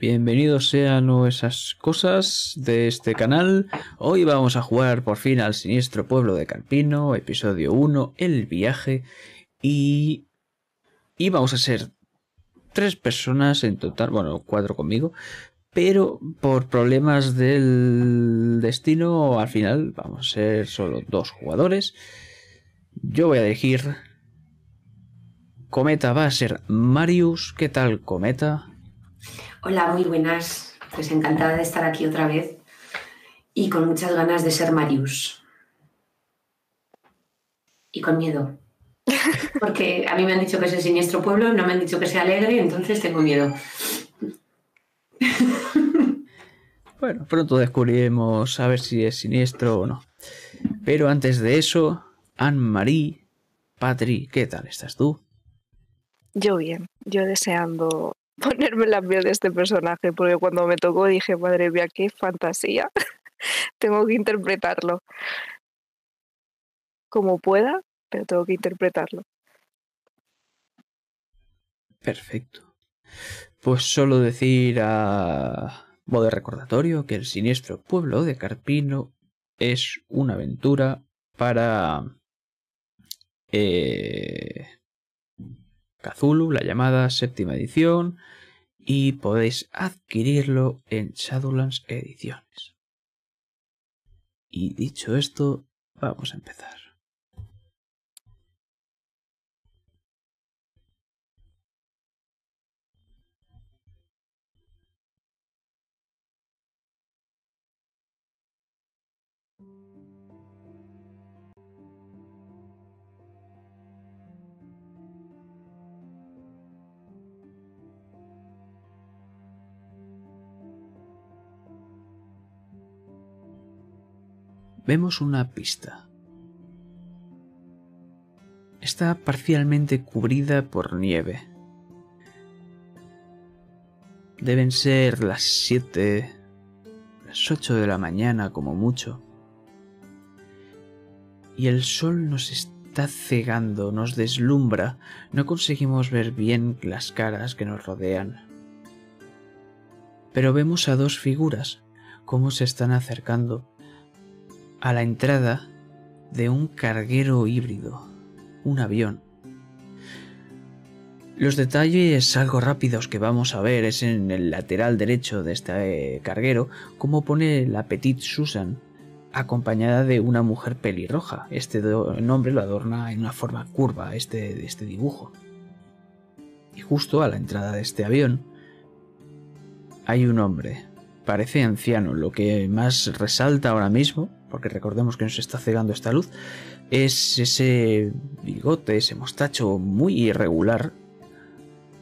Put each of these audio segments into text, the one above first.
Bienvenidos sean esas cosas de este canal. Hoy vamos a jugar por fin al siniestro pueblo de Carpino, episodio 1, el viaje. Y, y vamos a ser tres personas en total, bueno, cuatro conmigo. Pero por problemas del destino, al final vamos a ser solo dos jugadores. Yo voy a elegir... Cometa va a ser Marius. ¿Qué tal, Cometa? Hola, muy buenas. Pues encantada de estar aquí otra vez y con muchas ganas de ser Marius. Y con miedo. Porque a mí me han dicho que es el siniestro pueblo, no me han dicho que sea alegre, entonces tengo miedo. Bueno, pronto descubriremos a ver si es siniestro o no. Pero antes de eso, Anne-Marie, Patri, ¿qué tal estás tú? Yo bien, yo deseando ponerme la piel de este personaje, porque cuando me tocó dije, madre mía, qué fantasía. tengo que interpretarlo como pueda, pero tengo que interpretarlo. Perfecto. Pues solo decir a modo de recordatorio que el siniestro pueblo de Carpino es una aventura para eh, Cthulhu, la llamada séptima edición, y podéis adquirirlo en Shadowlands Ediciones. Y dicho esto, vamos a empezar. Vemos una pista. Está parcialmente cubrida por nieve. Deben ser las 7, las 8 de la mañana como mucho. Y el sol nos está cegando, nos deslumbra, no conseguimos ver bien las caras que nos rodean. Pero vemos a dos figuras, cómo se están acercando a la entrada de un carguero híbrido, un avión. Los detalles algo rápidos que vamos a ver es en el lateral derecho de este eh, carguero cómo pone la Petite Susan acompañada de una mujer pelirroja. Este nombre lo adorna en una forma curva este, este dibujo. Y justo a la entrada de este avión hay un hombre. Parece anciano, lo que más resalta ahora mismo porque recordemos que nos está cegando esta luz, es ese bigote, ese mostacho muy irregular.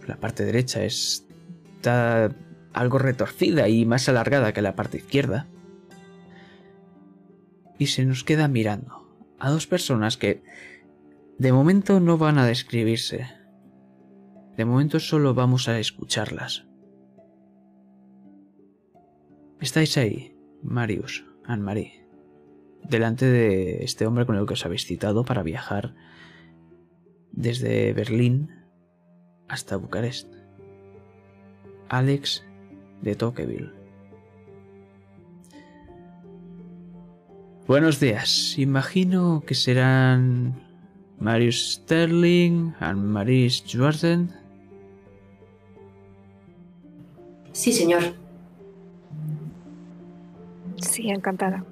La parte derecha está algo retorcida y más alargada que la parte izquierda. Y se nos queda mirando a dos personas que de momento no van a describirse. De momento solo vamos a escucharlas. ¿Estáis ahí, Marius, Anne-Marie? Delante de este hombre con el que os habéis citado para viajar desde Berlín hasta Bucarest. Alex de Tocqueville. Buenos días. Imagino que serán Marius Sterling y Maris Jordan. Sí, señor. Sí, encantada.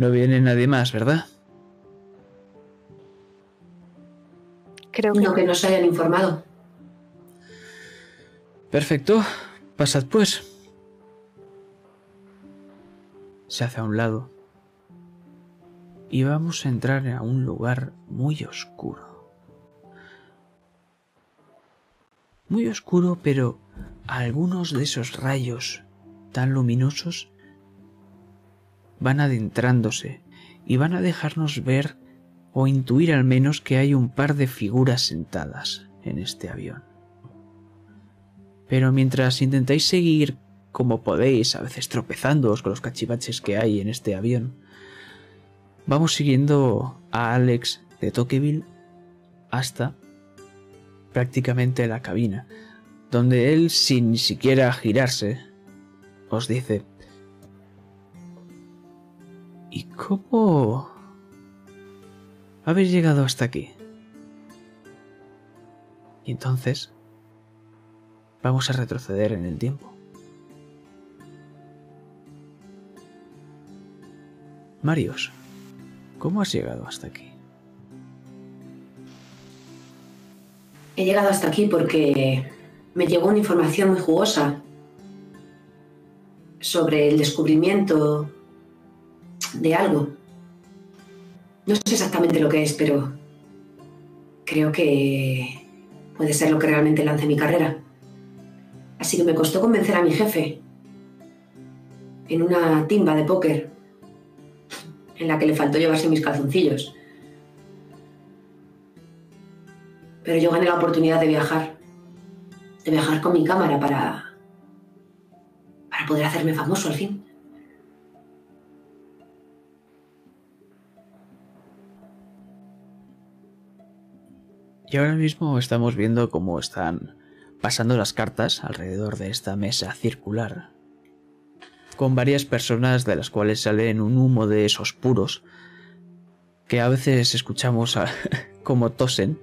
No viene nadie más, ¿verdad? Creo que No que nos hayan informado. Perfecto. Pasad pues. Se hace a un lado. Y vamos a entrar a un lugar muy oscuro. Muy oscuro, pero algunos de esos rayos tan luminosos van adentrándose y van a dejarnos ver o intuir al menos que hay un par de figuras sentadas en este avión. Pero mientras intentáis seguir como podéis, a veces tropezándoos con los cachivaches que hay en este avión, vamos siguiendo a Alex de Tocqueville hasta prácticamente la cabina, donde él, sin ni siquiera girarse, os dice, ¿y cómo habéis llegado hasta aquí? Y entonces vamos a retroceder en el tiempo. Marios, ¿cómo has llegado hasta aquí? He llegado hasta aquí porque me llegó una información muy jugosa sobre el descubrimiento de algo. No sé exactamente lo que es, pero creo que puede ser lo que realmente lance mi carrera. Así que me costó convencer a mi jefe en una timba de póker en la que le faltó llevarse mis calzoncillos. Pero yo gané la oportunidad de viajar, de viajar con mi cámara para, para poder hacerme famoso al fin. Y ahora mismo estamos viendo cómo están pasando las cartas alrededor de esta mesa circular con varias personas de las cuales salen un humo de esos puros que a veces escuchamos como tosen.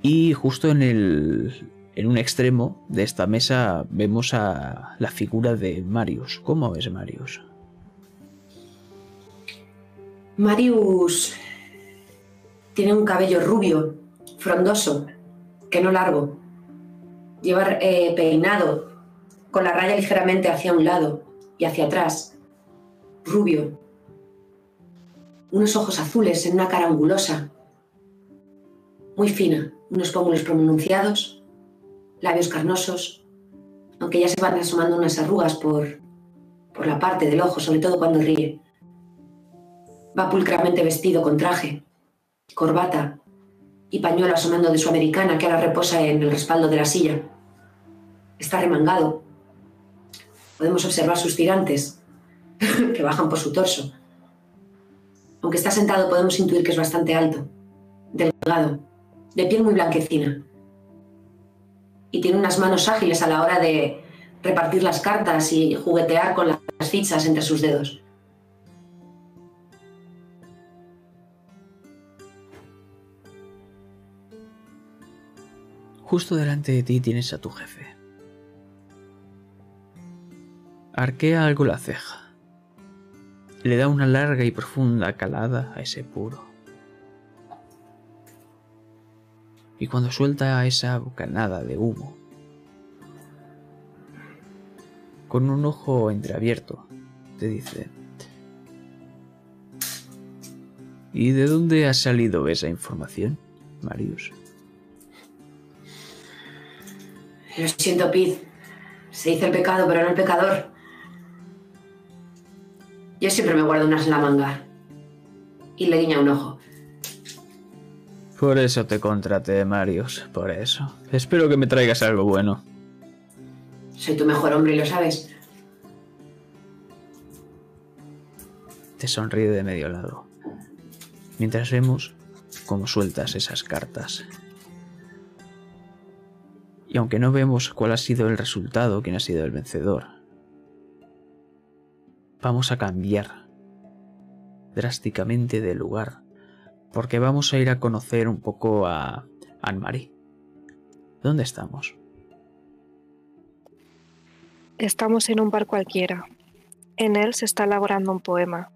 Y justo en el en un extremo de esta mesa vemos a la figura de Marius. ¿Cómo es Marius? Marius tiene un cabello rubio, frondoso, que no largo. Lleva eh, peinado, con la raya ligeramente hacia un lado y hacia atrás, rubio, unos ojos azules en una cara angulosa, muy fina, unos pómulos pronunciados, labios carnosos, aunque ya se van asomando unas arrugas por, por la parte del ojo, sobre todo cuando ríe. Va pulcramente vestido con traje, corbata y pañuelo asomando de su americana que ahora reposa en el respaldo de la silla. Está remangado, Podemos observar sus tirantes que bajan por su torso. Aunque está sentado podemos intuir que es bastante alto, delgado, de piel muy blanquecina. Y tiene unas manos ágiles a la hora de repartir las cartas y juguetear con las fichas entre sus dedos. Justo delante de ti tienes a tu jefe. Arquea algo la ceja. Le da una larga y profunda calada a ese puro. Y cuando suelta esa bocanada de humo, con un ojo entreabierto, te dice, ¿Y de dónde ha salido esa información, Marius? Lo siento, Pete. Se dice el pecado, pero no el pecador. Yo siempre me guardo unas en la manga. Y le guiña un ojo. Por eso te contraté, Marius, por eso. Espero que me traigas algo bueno. Soy tu mejor hombre y lo sabes. Te sonríe de medio lado, mientras vemos cómo sueltas esas cartas. Y aunque no vemos cuál ha sido el resultado, quién ha sido el vencedor, vamos a cambiar drásticamente de lugar, porque vamos a ir a conocer un poco a Anne-Marie. ¿Dónde estamos? Estamos en un bar cualquiera. En él se está elaborando un poema,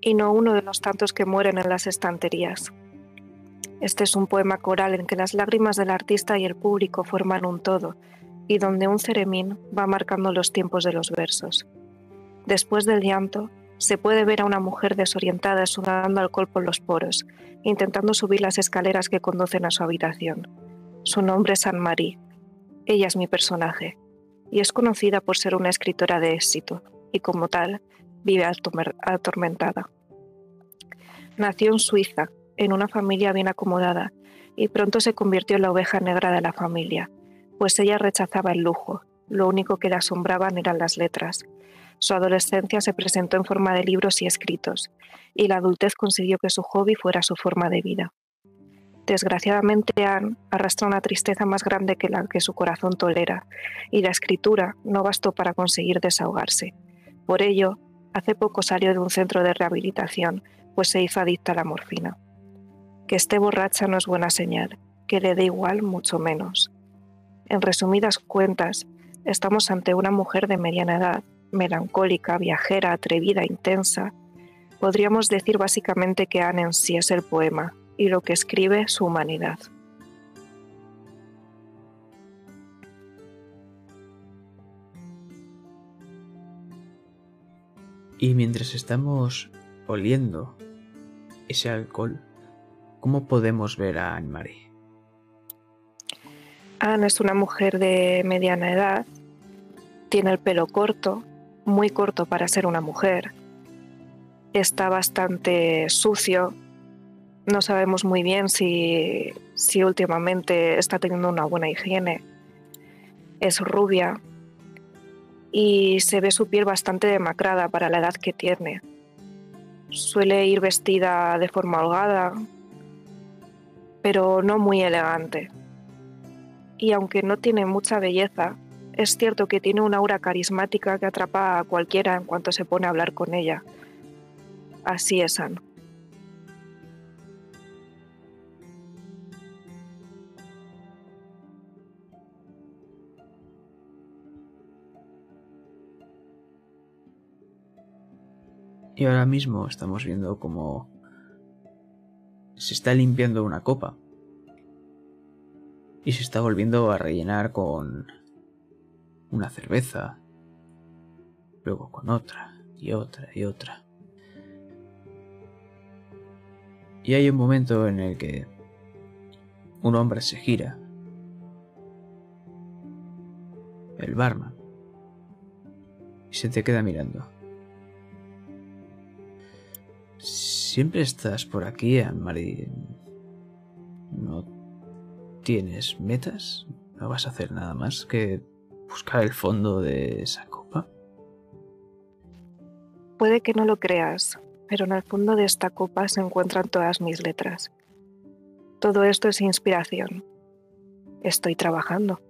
y no uno de los tantos que mueren en las estanterías. Este es un poema coral en que las lágrimas del artista y el público forman un todo, y donde un ceremín va marcando los tiempos de los versos. Después del llanto, se puede ver a una mujer desorientada sudando alcohol por los poros, intentando subir las escaleras que conducen a su habitación. Su nombre es Anne-Marie. Ella es mi personaje, y es conocida por ser una escritora de éxito, y como tal, vive atormentada. Nació en Suiza, en una familia bien acomodada, y pronto se convirtió en la oveja negra de la familia, pues ella rechazaba el lujo, lo único que le asombraban eran las letras, su adolescencia se presentó en forma de libros y escritos, y la adultez consiguió que su hobby fuera su forma de vida. Desgraciadamente Anne arrastra una tristeza más grande que la que su corazón tolera, y la escritura no bastó para conseguir desahogarse. Por ello, hace poco salió de un centro de rehabilitación, pues se hizo adicta a la morfina. Que esté borracha no es buena señal, que le dé igual mucho menos. En resumidas cuentas, estamos ante una mujer de mediana edad, melancólica, viajera, atrevida, intensa. Podríamos decir básicamente que Anne en sí es el poema, y lo que escribe su humanidad. Y mientras estamos oliendo ese alcohol, ¿cómo podemos ver a Anne-Marie? Anne es una mujer de mediana edad, tiene el pelo corto, muy corto para ser una mujer, está bastante sucio, no sabemos muy bien si, si últimamente está teniendo una buena higiene. Es rubia y se ve su piel bastante demacrada para la edad que tiene. Suele ir vestida de forma holgada, pero no muy elegante. Y aunque no tiene mucha belleza, es cierto que tiene una aura carismática que atrapa a cualquiera en cuanto se pone a hablar con ella. Así es Anne. Y ahora mismo estamos viendo como se está limpiando una copa. Y se está volviendo a rellenar con una cerveza. Luego con otra y otra y otra. Y hay un momento en el que un hombre se gira. El barman. Y se te queda mirando. Siempre estás por aquí, Anne-Marie. ¿No tienes metas? ¿No vas a hacer nada más que buscar el fondo de esa copa? Puede que no lo creas, pero en el fondo de esta copa se encuentran todas mis letras. Todo esto es inspiración. Estoy trabajando.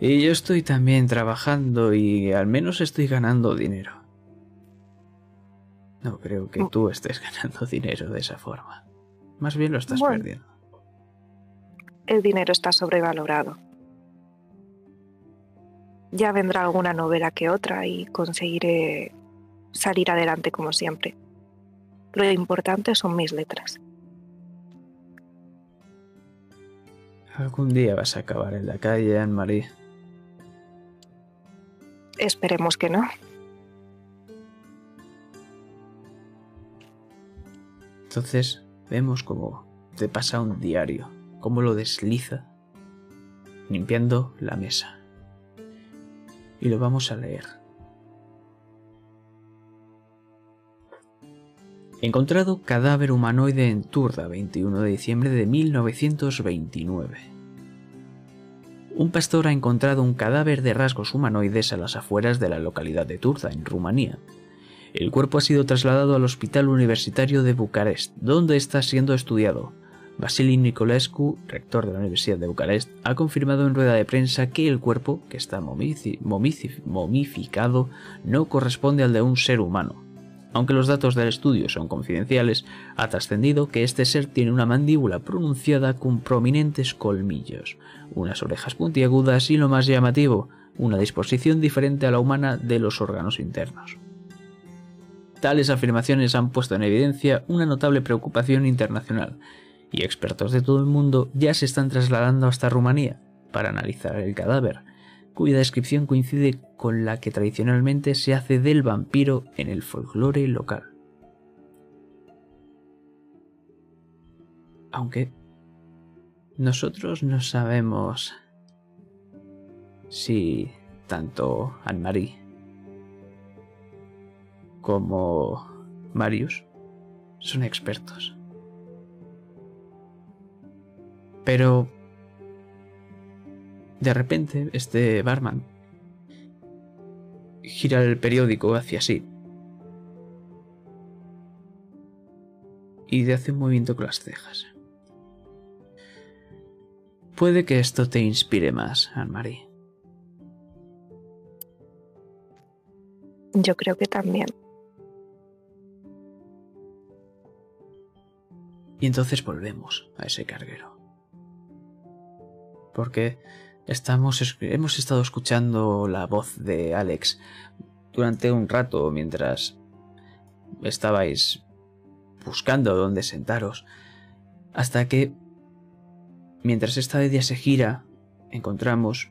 Y yo estoy también trabajando y al menos estoy ganando dinero. No creo que mm. tú estés ganando dinero de esa forma. Más bien lo estás perdiendo. El dinero está sobrevalorado. Ya vendrá alguna novela que otra y conseguiré salir adelante como siempre. Lo importante son mis letras. Algún día vas a acabar en la calle, Anne-Marie. Esperemos que no. Entonces vemos cómo te pasa un diario, cómo lo desliza, limpiando la mesa. Y lo vamos a leer. Encontrado cadáver humanoide en Turda, 21 de diciembre de 1929 un pastor ha encontrado un cadáver de rasgos humanoides a las afueras de la localidad de Turda, en Rumanía. El cuerpo ha sido trasladado al Hospital Universitario de Bucarest, donde está siendo estudiado. Vasily Nicolescu, rector de la Universidad de Bucarest, ha confirmado en rueda de prensa que el cuerpo, que está momificado, no corresponde al de un ser humano. Aunque los datos del estudio son confidenciales, ha trascendido que este ser tiene una mandíbula pronunciada con prominentes colmillos, unas orejas puntiagudas y lo más llamativo, una disposición diferente a la humana de los órganos internos. Tales afirmaciones han puesto en evidencia una notable preocupación internacional, y expertos de todo el mundo ya se están trasladando hasta Rumanía para analizar el cadáver, cuya descripción coincide con la que tradicionalmente se hace del vampiro en el folclore local. Aunque nosotros no sabemos si tanto Anne-Marie como Marius son expertos. Pero de repente, este barman gira el periódico hacia sí. y hace un movimiento con las cejas. Puede que esto te inspire más, Anne-Marie. Yo creo que también. Y entonces volvemos a ese carguero. Porque estamos, hemos estado escuchando la voz de Alex durante un rato mientras estabais buscando dónde sentaros, hasta que, mientras esta idea se gira, encontramos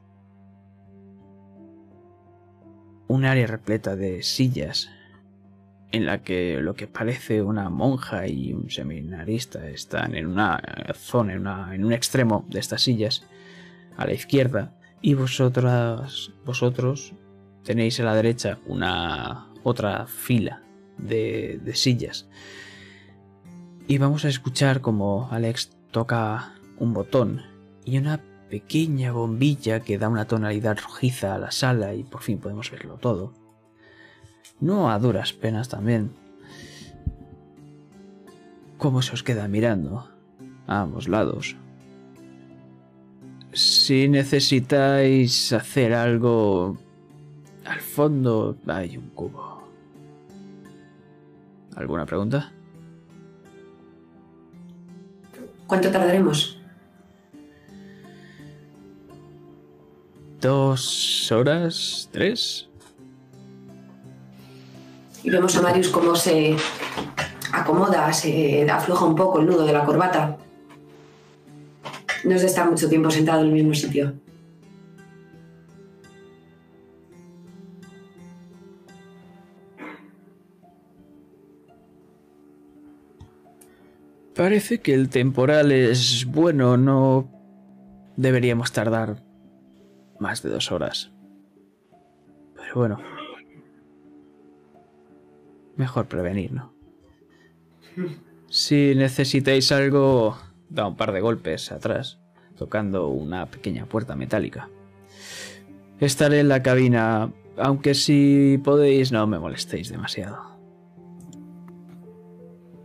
un área repleta de sillas en la que lo que parece una monja y un seminarista están en una zona, en, en un extremo de estas sillas, a la izquierda, y vosotras, vosotros tenéis a la derecha una otra fila de, de sillas. Y vamos a escuchar como Alex toca un botón y una pequeña bombilla que da una tonalidad rojiza a la sala y por fin podemos verlo todo no a duras penas también. ¿Cómo se os queda mirando? A ambos lados. Si necesitáis hacer algo... Al fondo hay un cubo. ¿Alguna pregunta? ¿Cuánto tardaremos? ¿Dos horas? ¿Tres? Y vemos a Marius cómo se acomoda, se afloja un poco el nudo de la corbata. No es de estar mucho tiempo sentado en el mismo sitio. Parece que el temporal es bueno, no deberíamos tardar más de dos horas. Pero bueno, mejor prevenir, ¿no? Si necesitáis algo, da un par de golpes atrás, tocando una pequeña puerta metálica. Estaré en la cabina, aunque si podéis no me molestéis demasiado.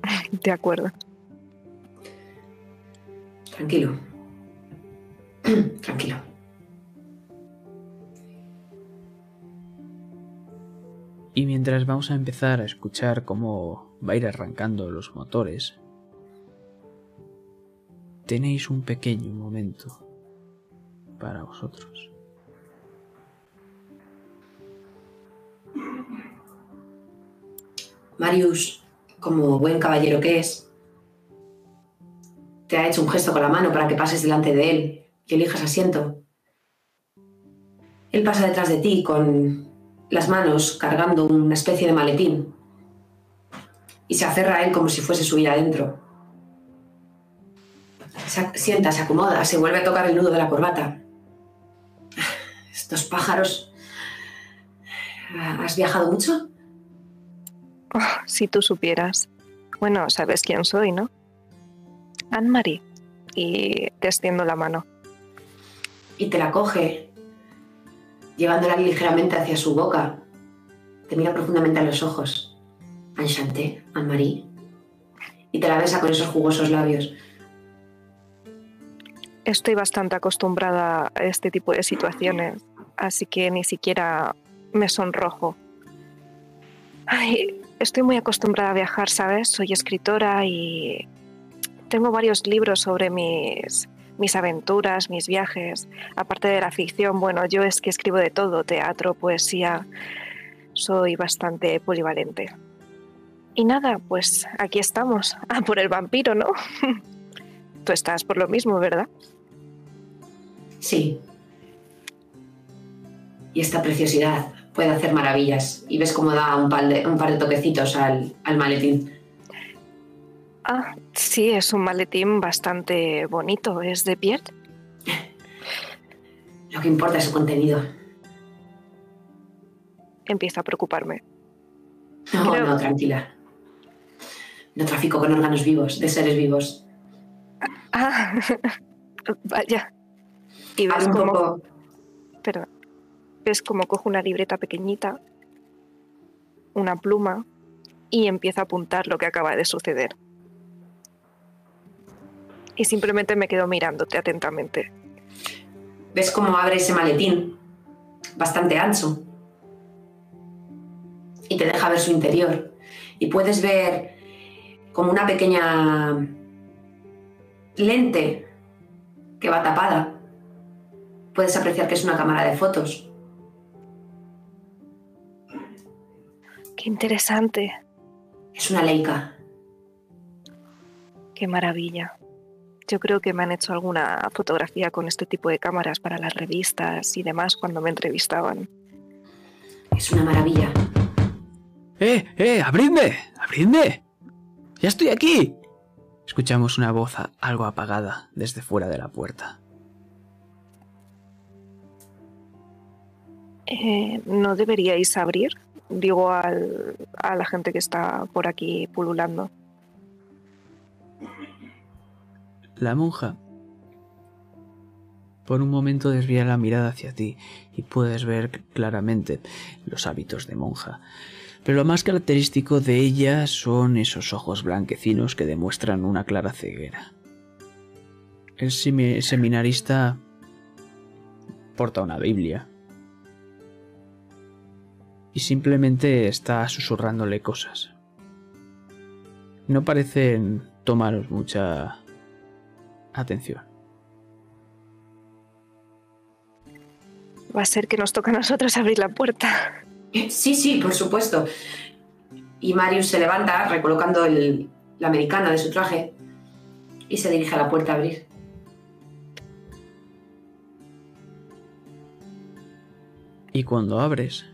De acuerdo. Tranquilo. Tranquilo. Y mientras vamos a empezar a escuchar cómo va a ir arrancando los motores, tenéis un pequeño momento para vosotros. Marius, como buen caballero que es, te ha hecho un gesto con la mano para que pases delante de él y elijas asiento. Él pasa detrás de ti con las manos cargando una especie de maletín y se aferra a él como si fuese su vida adentro. Se sienta, se acomoda, se vuelve a tocar el nudo de la corbata. Estos pájaros... ¿Has viajado mucho? Oh, si tú supieras. Bueno, sabes quién soy, ¿no? Anne-Marie. Y te extiendo la mano. Y te la coge, llevándola ligeramente hacia su boca. Te mira profundamente a los ojos. Enchanté, Anne-Marie. Y te la besa con esos jugosos labios. Estoy bastante acostumbrada a este tipo de situaciones, así que ni siquiera me sonrojo. Ay, estoy muy acostumbrada a viajar, ¿sabes? Soy escritora y tengo varios libros sobre mis mis aventuras, mis viajes, aparte de la ficción, bueno, yo es que escribo de todo, teatro, poesía, soy bastante polivalente. Y nada, pues aquí estamos, a por el vampiro, ¿no? Tú estás por lo mismo, ¿verdad? Sí. Y esta preciosidad puede hacer maravillas. Y ves cómo da un par de, un par de toquecitos al, al maletín. Ah, sí, es un maletín bastante bonito. ¿Es de piel? Lo que importa es su contenido. Empieza a preocuparme. No, no, tranquila. No trafico con órganos vivos, de seres vivos. Ah, vaya. Y ves como... Pero ves como cojo una libreta pequeñita, una pluma y empieza a apuntar lo que acaba de suceder. Y simplemente me quedo mirándote atentamente. ¿Ves cómo abre ese maletín? Bastante ancho. Y te deja ver su interior. Y puedes ver como una pequeña lente que va tapada. Puedes apreciar que es una cámara de fotos. Qué interesante. Es una Leica. Qué maravilla. Yo creo que me han hecho alguna fotografía con este tipo de cámaras para las revistas y demás cuando me entrevistaban. Es una maravilla. ¡Eh, eh! ¡Abridme! ¡Abridme! ¡Ya estoy aquí! Escuchamos una voz algo apagada desde fuera de la puerta. Eh, ¿No deberíais abrir? Digo a la gente que está por aquí pululando. La monja por un momento desvía la mirada hacia ti y puedes ver claramente los hábitos de monja. Pero lo más característico de ella son esos ojos blanquecinos que demuestran una clara ceguera. El seminarista porta una Biblia y simplemente está susurrándole cosas. No parecen tomaros mucha atención. Va a ser que nos toca a nosotros abrir la puerta. Sí, sí, por supuesto. Y Marius se levanta, recolocando la americana de su traje, y se dirige a la puerta a abrir. Y cuando abres,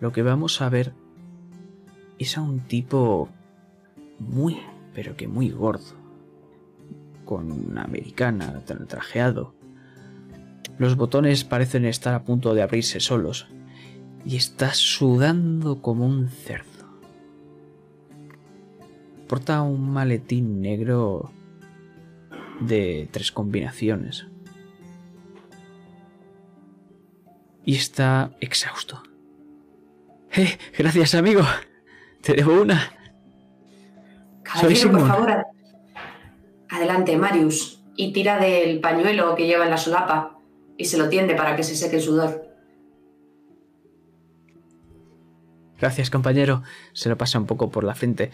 lo que vamos a ver es a un tipo muy, pero que muy gordo, con una americana trajeado. Los botones parecen estar a punto de abrirse solos y está sudando como un cerdo. Porta un maletín negro de tres combinaciones. Y está exhausto. ¡Eh! Gracias, amigo. Te debo una. Caballero, por favor. Adelante, Marius. Y tira del pañuelo que lleva en la solapa y se lo tiende para que se seque el sudor. Gracias, compañero. Se lo pasa un poco por la frente.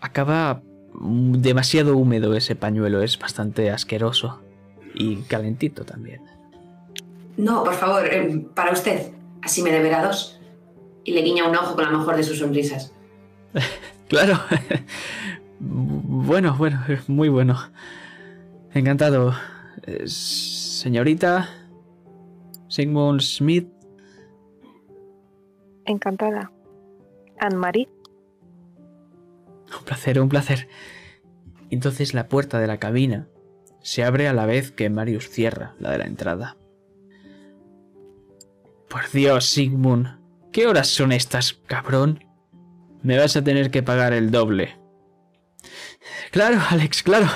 Acaba demasiado húmedo ese pañuelo, es bastante asqueroso. Y calentito también. No, por favor, eh, para usted. Así me deberá dos y le guiña un ojo con la mejor de sus sonrisas. claro. bueno, bueno, muy bueno. Encantado. Eh, señorita Sigmund Smith. Encantada. Anne-Marie. Un placer, un placer. Entonces la puerta de la cabina se abre a la vez que Marius cierra la de la entrada. Por Dios, Sigmund, ¿Qué horas son estas, cabrón? Me vas a tener que pagar el doble. Claro, Alex, claro,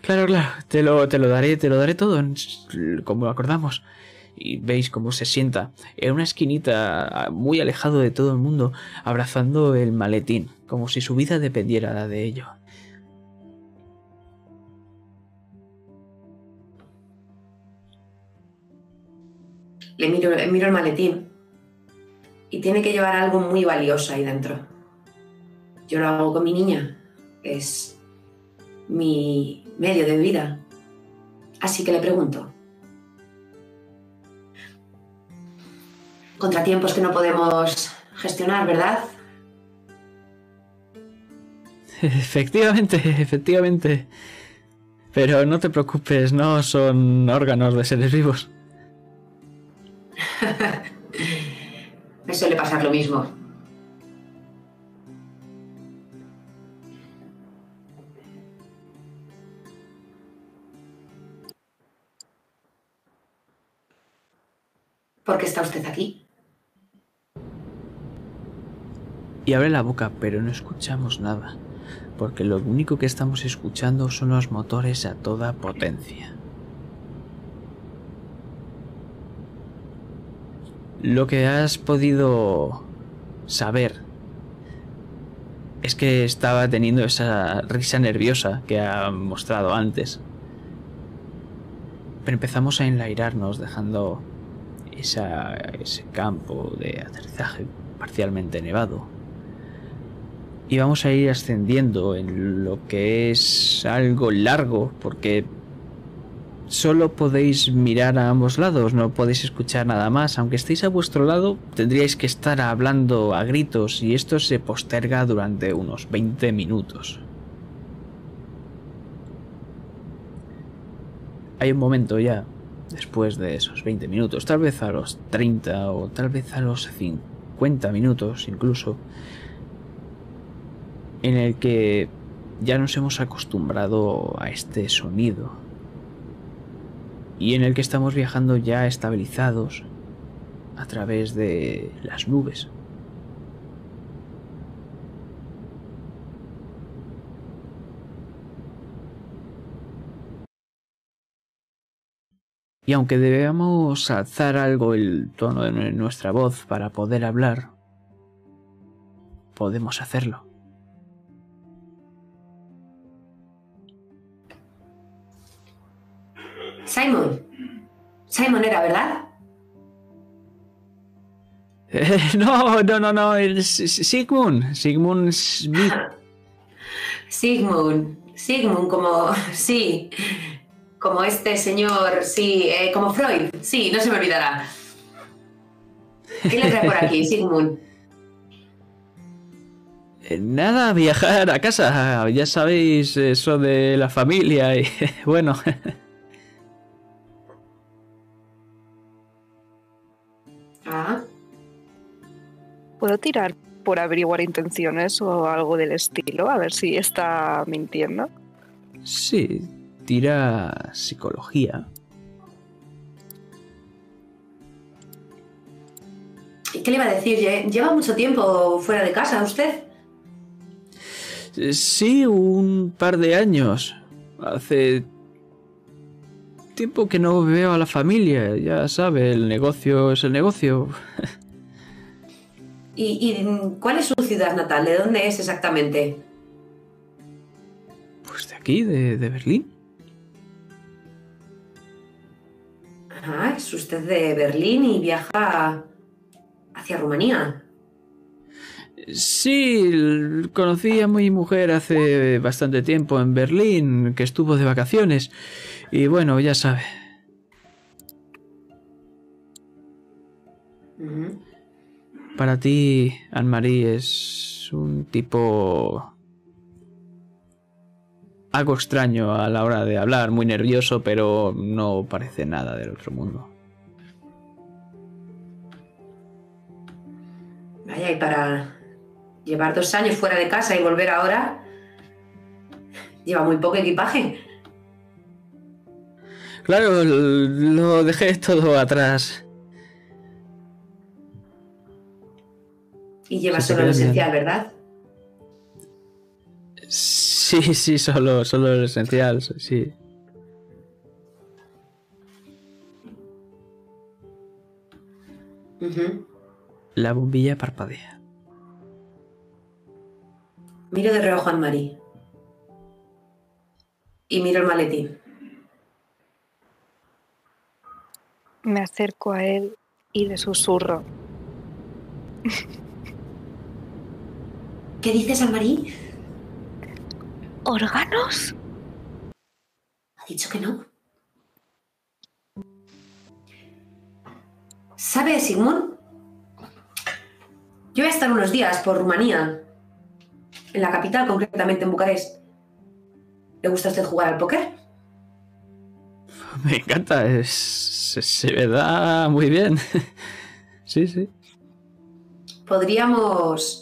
claro, claro. Te lo, te lo daré, te lo daré todo, como acordamos. Y veis cómo se sienta en una esquinita muy alejado de todo el mundo, abrazando el maletín, como si su vida dependiera de ello. Le miro, le miro el maletín y tiene que llevar algo muy valioso ahí dentro. Yo lo hago con mi niña, es mi medio de vida. Así que le pregunto. Contratiempos que no podemos gestionar, ¿verdad? Efectivamente, efectivamente. Pero no te preocupes, no son órganos de seres vivos. lo mismo. ¿Por qué está usted aquí? Y abre la boca, pero no escuchamos nada, porque lo único que estamos escuchando son los motores a toda potencia. Lo que has podido saber es que estaba teniendo esa risa nerviosa que ha mostrado antes. empezamos a enlairarnos dejando ese campo de aterrizaje parcialmente nevado. Y vamos a ir ascendiendo en lo que es algo largo, porque solo podéis mirar a ambos lados, no podéis escuchar nada más. Aunque estéis a vuestro lado, tendríais que estar hablando a gritos y esto se posterga durante unos 20 minutos. Hay un momento ya después de esos 20 minutos, tal vez a los 30 o tal vez a los 50 minutos incluso, en el que ya nos hemos acostumbrado a este sonido y en el que estamos viajando ya estabilizados a través de las nubes. Y aunque debamos alzar algo el tono de nuestra voz para poder hablar, podemos hacerlo. Simon. Simon era, ¿verdad? no, no, no, no, es Sigmund, Sigmund Smith. Sigmund, Sigmund, como, sí, como este señor, sí, eh, como Freud, sí, no se me olvidará. ¿Qué le trae por aquí, Sigmund? Eh, nada, viajar a casa, ya sabéis eso de la familia y bueno. ¿Puedo tirar por averiguar intenciones o algo del estilo? A ver si está mintiendo. Sí, tira psicología. ¿Y qué le iba a decir? ¿Lleva mucho tiempo fuera de casa usted? Sí, un par de años. Hace tiempo que no veo a la familia. Ya sabe, el negocio es el negocio. ¿Y, cuál es su ciudad natal? ¿De dónde es exactamente? Pues de aquí, de Berlín. Ah, es usted de Berlín y viaja hacia Rumanía. Sí, conocí a mi mujer hace bastante tiempo en Berlín, que estuvo de vacaciones. Y bueno, ya sabe. Para ti, Anne-Marie es un tipo algo extraño a la hora de hablar, muy nervioso, pero no parece nada del otro mundo. Vaya, y para llevar dos años fuera de casa y volver ahora, lleva muy poco equipaje. Claro, lo dejé todo atrás. Y lleva solo lo esencial, ¿verdad? Sí, sí, solo, solo lo esencial, sí. La bombilla parpadea. Miro de reojo a Marie. Y miro el maletín. Me acerco a él y le susurro. ¿Qué dices, Anne-Marie? órganos? Ha dicho que no. ¿Sabe, Sigmund? Yo voy a estar unos días por Rumanía, en la capital, concretamente en Bucarest. ¿Le gusta a usted jugar al póker? Me encanta, se me da muy bien. sí, sí. Podríamos,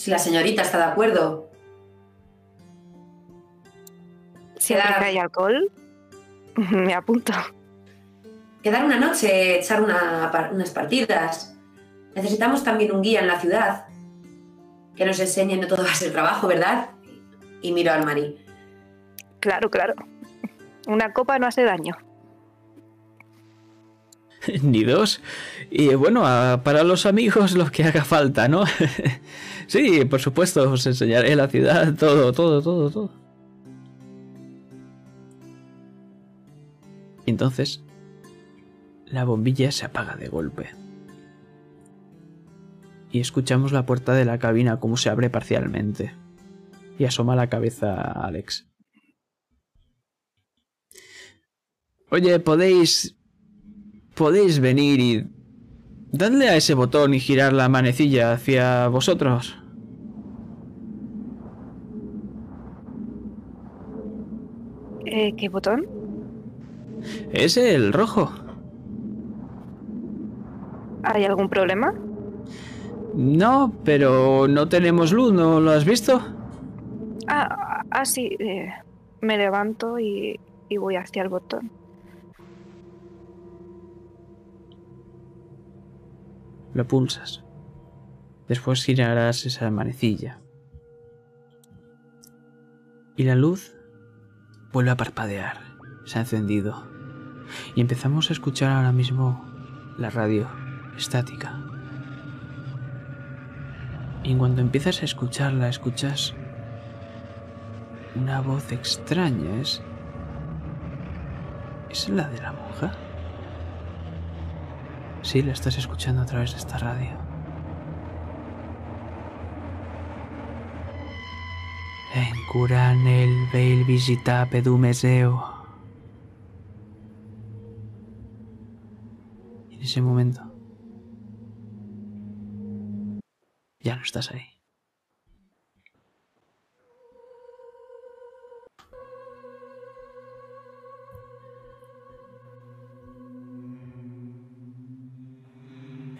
si la señorita está de acuerdo, Si hay alcohol, me apunto. Quedar una noche, echar unas partidas. Necesitamos también un guía en la ciudad que nos enseñe, no todo va a ser trabajo, ¿verdad? Y miro al Mari. Claro, claro. Una copa no hace daño. Ni dos. Y bueno, para los amigos lo que haga falta, ¿no? sí, por supuesto, os enseñaré la ciudad, todo, todo, todo, todo. Entonces la bombilla se apaga de golpe. Y escuchamos la puerta de la cabina como se abre parcialmente. Y asoma la cabeza a Alex. Oye, podéis... Podéis venir y... Dadle a ese botón y girar la manecilla hacia vosotros. Eh, ¿Qué botón? Es el rojo. ¿Hay algún problema? No, pero no tenemos luz, ¿no lo has visto? Ah, ah sí. eh, me levanto y, y voy hacia el botón. Lo pulsas. Después girarás esa manecilla. Y la luz vuelve a parpadear. Se ha encendido. Y empezamos a escuchar ahora mismo la radio estática. Y en cuanto empiezas a escucharla, escuchas una voz extraña. ¿Es, ¿Es la de la monja? Sí, la estás escuchando a través de esta radio. En el veil visita pedumeseo. En ese momento ya no estás ahí.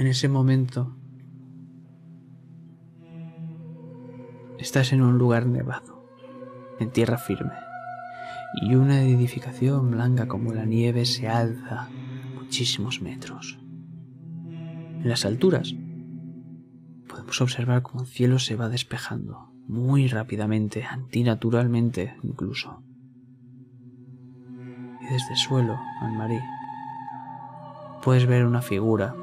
En ese momento estás en un lugar nevado, en tierra firme, y una edificación blanca como la nieve se alza muchísimos metros. En las alturas podemos observar cómo el cielo se va despejando muy rápidamente, antinaturalmente incluso. Y desde el suelo, Anne-Marie, puedes ver una figura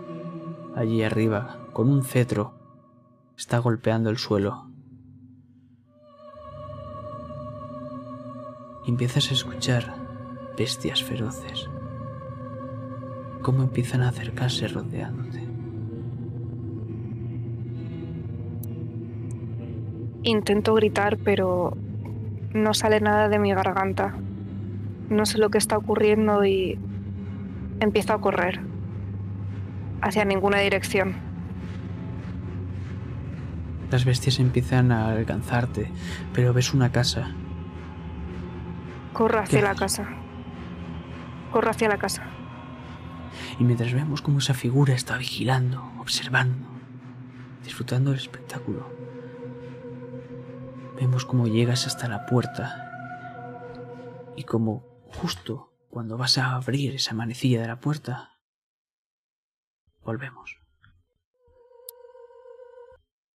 allí arriba, con un cetro, está golpeando el suelo. Empiezas a escuchar bestias feroces, cómo empiezan a acercarse rodeándote. Intento gritar, pero no sale nada de mi garganta. No sé lo que está ocurriendo y empiezo a correr hacia ninguna dirección. Las bestias empiezan a alcanzarte, pero ves una casa. Corro hacia ¿Qué la haces? casa. Corro hacia la casa. Y mientras vemos cómo esa figura está vigilando, observando, disfrutando del espectáculo, vemos cómo llegas hasta la puerta y como justo cuando vas a abrir esa manecilla de la puerta, volvemos.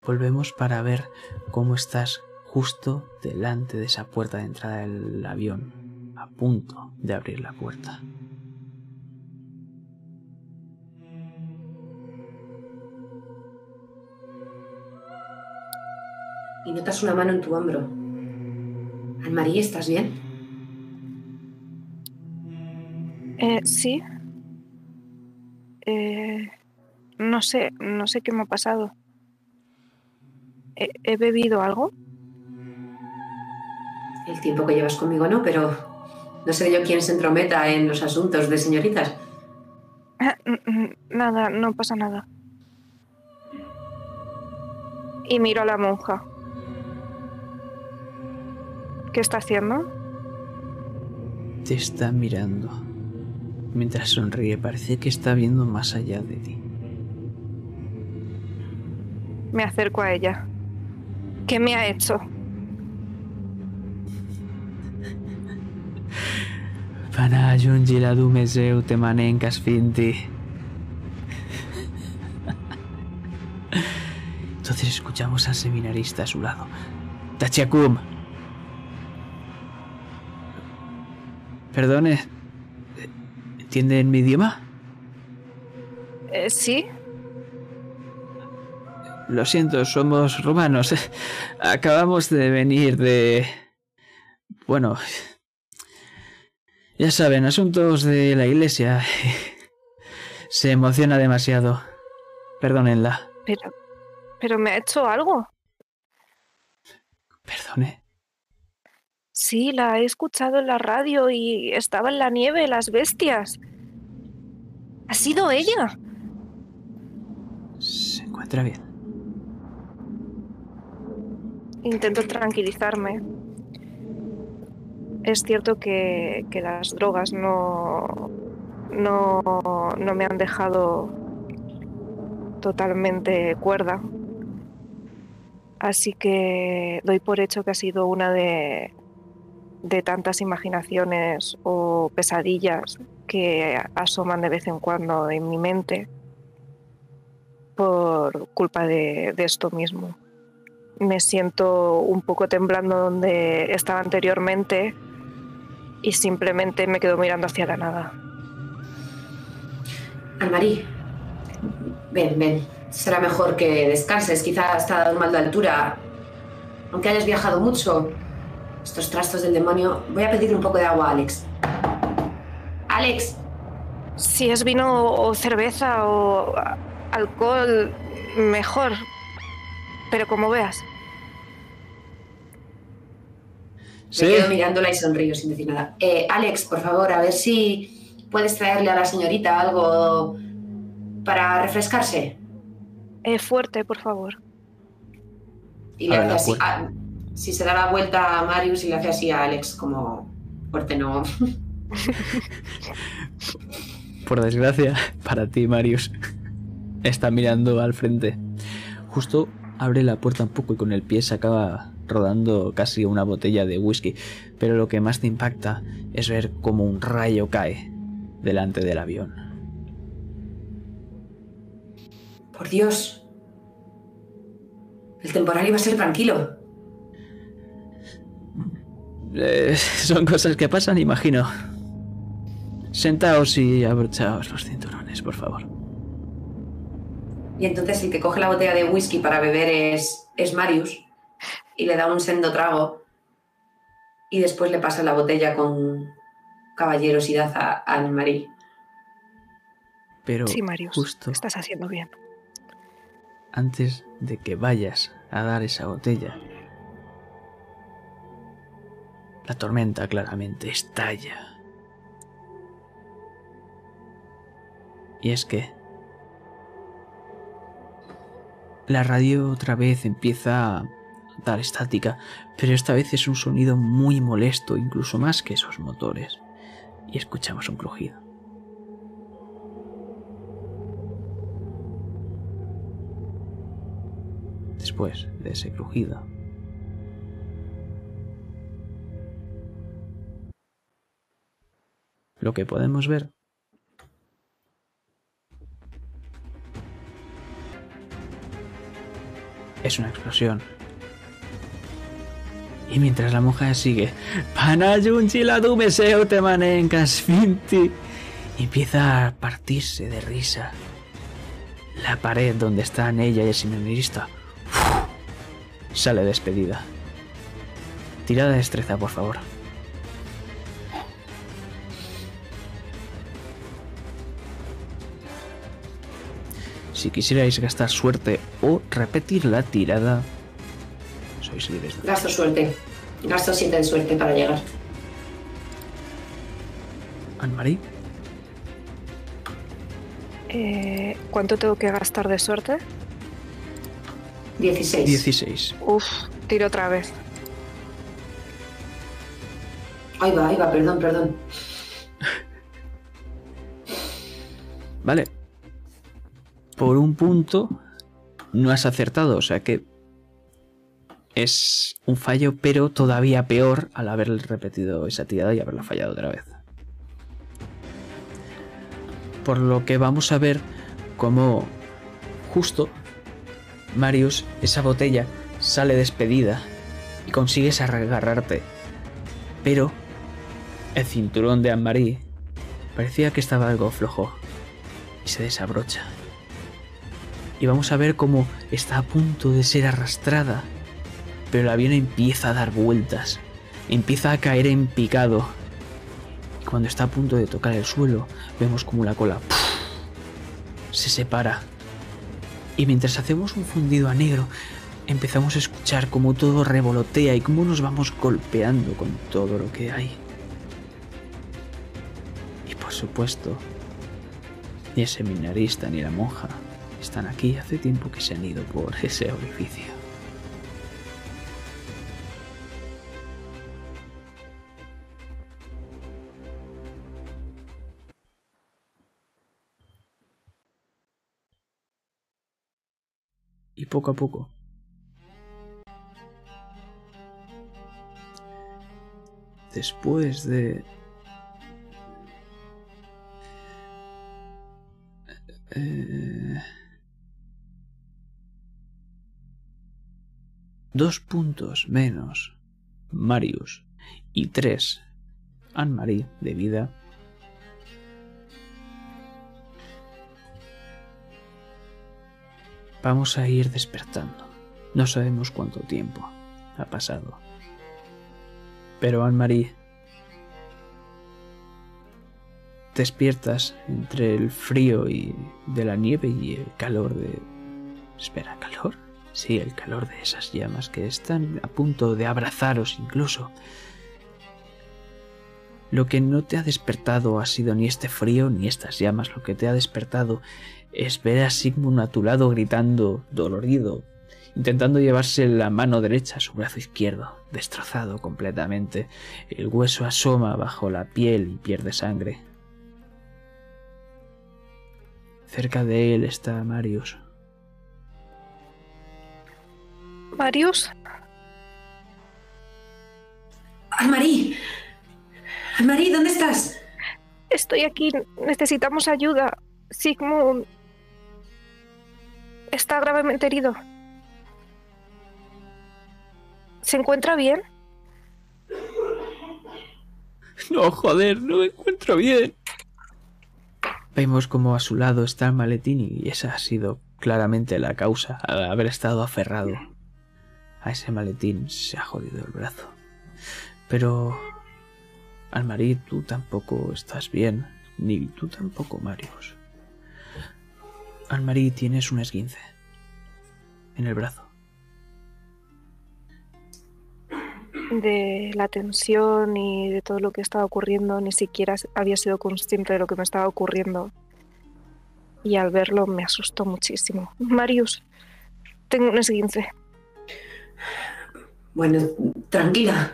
Volvemos para ver cómo estás justo delante de esa puerta de entrada del avión, a punto de abrir la puerta. Y notas una mano en tu hombro. Anne-Marie, ¿estás bien? Eh, sí. Eh, no sé, no sé qué me ha pasado. ¿He, he bebido algo? El tiempo que llevas conmigo no, pero no seré yo quien se entrometa en los asuntos de señoritas. Ah, Nada, no pasa nada. Y miro a la monja. ¿Qué está haciendo? Te está mirando. Mientras sonríe, parece que está viendo más allá de ti. Me acerco a ella. ¿Qué me ha hecho? Para giungi la dumeseu te manencas finti. Entonces escuchamos al seminarista a su lado. Tachiakum. Perdone. ¿Entienden mi idioma? Eh, sí, Lo siento, somos romanos. Acabamos de venir de... Bueno... Ya saben, asuntos de la iglesia. Se emociona demasiado. Perdónenla. Pero, pero me ha hecho algo. Perdone. Sí, la he escuchado en la radio y estaba en la nieve, las bestias. Ha sido ella. Se encuentra bien. Intento tranquilizarme. Es cierto que, que las drogas no, no, no me han dejado totalmente cuerda. Así que doy por hecho que ha sido una de, de tantas imaginaciones o pesadillas que asoman de vez en cuando en mi mente por culpa de, de esto mismo. Me siento un poco temblando donde estaba anteriormente y simplemente me quedo mirando hacia la nada. Anne-Marie, ven, ven. Será mejor que descanses. Quizá has estado mal de altura. Aunque hayas viajado mucho, estos trastos del demonio. Voy a pedirle un poco de agua a Alex. Alex, Si es vino o cerveza o alcohol, mejor. Pero como veas. Sí. me quedo mirándola y sonrío sin decir nada. Eh, Alex, por favor, a ver si puedes traerle a la señorita algo para refrescarse. Eh, fuerte, por favor. Y le hace así. a- si se da la vuelta a Marius y le hace así a Alex, como fuerte no. Por desgracia, para ti, Marius. Está mirando al frente. Justo abre la puerta un poco y con el pie se acaba rodando casi una botella de whisky. Pero lo que más te impacta es ver cómo un rayo cae delante del avión. Por Dios. El temporal iba a ser tranquilo. Eh, son cosas que pasan, imagino. Sentaos y abrochaos los cinturones, por favor. Y entonces el que coge la botella de whisky para beber es, es Marius y le da un sendo trago y después le pasa la botella con caballerosidad a Anne-Marie. Pero Sí, Marius. justo Estás haciendo bien. antes de que vayas a dar esa botella, la tormenta claramente estalla. Y es que la radio otra vez empieza a dar estática, pero esta vez es un sonido muy molesto, incluso más que esos motores. Y escuchamos un crujido. Después de ese crujido, lo que podemos ver es una explosión. Y mientras la monja sigue, y empieza a partirse de risa. La pared donde están ella y el seminarista sale despedida. Tirada de destreza, por favor. Si quisierais gastar suerte o repetir la tirada, sois libres de Gasto suerte. Gasto 7 de suerte para llegar. Anne-Marie, Eh, ¿Cuánto tengo que gastar de suerte? 16. 16. Uf, tiro otra vez. Ahí va, ahí va, perdón, perdón. Vale. Por un punto no has acertado, o sea que es un fallo, pero todavía peor al haber repetido esa tirada y haberla fallado otra vez. Por lo que vamos a ver cómo justo Marius, esa botella, sale despedida y consigues agarrarte. Pero el cinturón de Anne-Marie parecía que estaba algo flojo y se desabrocha. Y vamos a ver cómo está a punto de ser arrastrada, pero el avión empieza a dar vueltas, empieza a caer en picado. Y Cuando está a punto de tocar el suelo, vemos como la cola se separa. Y mientras hacemos un fundido a negro, empezamos a escuchar cómo todo revolotea y cómo nos vamos golpeando con todo lo que hay. Y por supuesto, ni el seminarista ni la monja están aquí hace tiempo que se han ido por ese orificio. Y poco a poco después de eh, dos puntos menos Marius. Y tres Anne-Marie de vida. Vamos a ir despertando. No sabemos cuánto tiempo ha pasado. Pero Anne-Marie, despiertas entre el frío y de la nieve y el calor de... Espera, ¿calor? Sí, el calor de esas llamas que están a punto de abrazaros incluso. Lo que no te ha despertado ha sido ni este frío ni estas llamas, lo que te ha despertado es ver a Sigmund a tu lado gritando, dolorido, intentando llevarse la mano derecha a su brazo izquierdo, destrozado completamente. El hueso asoma bajo la piel y pierde sangre. Cerca de él está Marius. ¿Marius? ¡Almarí! ¡Almarí, ¿dónde estás? Estoy aquí. Necesitamos ayuda. Sigmund está gravemente herido. ¿Se encuentra bien? No, joder, no me encuentro bien. Vemos como a su lado está el maletín y esa ha sido claramente la causa al haber estado aferrado. A ese maletín se ha jodido el brazo. Pero... Almarí, tú tampoco estás bien, ni tú tampoco, Marius. Almarí, tienes un esguince en el brazo. de la tensión y de todo lo que estaba ocurriendo, ni siquiera había sido consciente de lo que me estaba ocurriendo. Y al verlo me asustó muchísimo. Marius, tengo un esguince. Bueno, tranquila.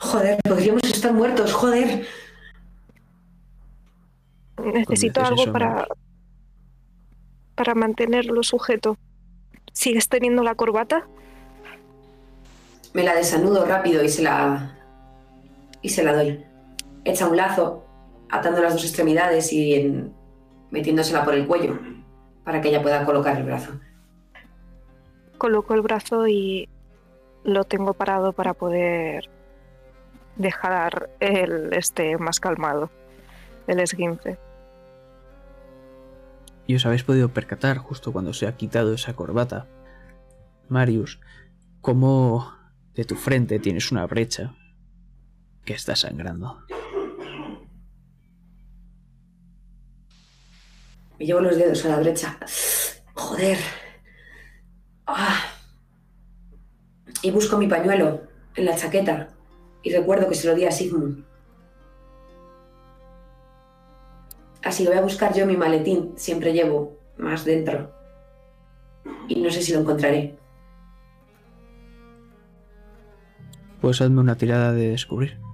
Joder, podríamos estar muertos, joder. Necesito algo para para mantenerlo sujeto. ¿Sigues teniendo la corbata? Me la desanudo rápido y se la. y se la doy. Echa un lazo, atando las dos extremidades y metiéndosela por el cuello, para que ella pueda colocar el brazo. Coloco el brazo y lo tengo parado para poder dejar el este más calmado, el esguince. Y os habéis podido percatar, justo cuando se ha quitado esa corbata, Marius, cómo de tu frente tienes una brecha que está sangrando. Me llevo los dedos a la brecha. Joder. Ah. Y busco mi pañuelo en la chaqueta y recuerdo que se lo di a Sigmund. Así que voy a buscar yo mi maletín. Siempre llevo más dentro. Y no sé si lo encontraré. Pues hazme una tirada de descubrir. Descubrir,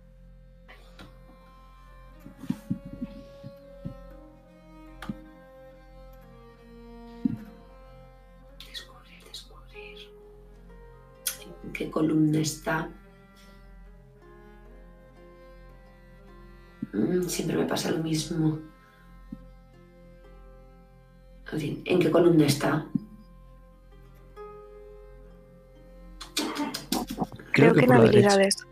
qué columna está? Mm, siempre me pasa lo mismo. ¿En qué columna está? Creo, que, en habilidades.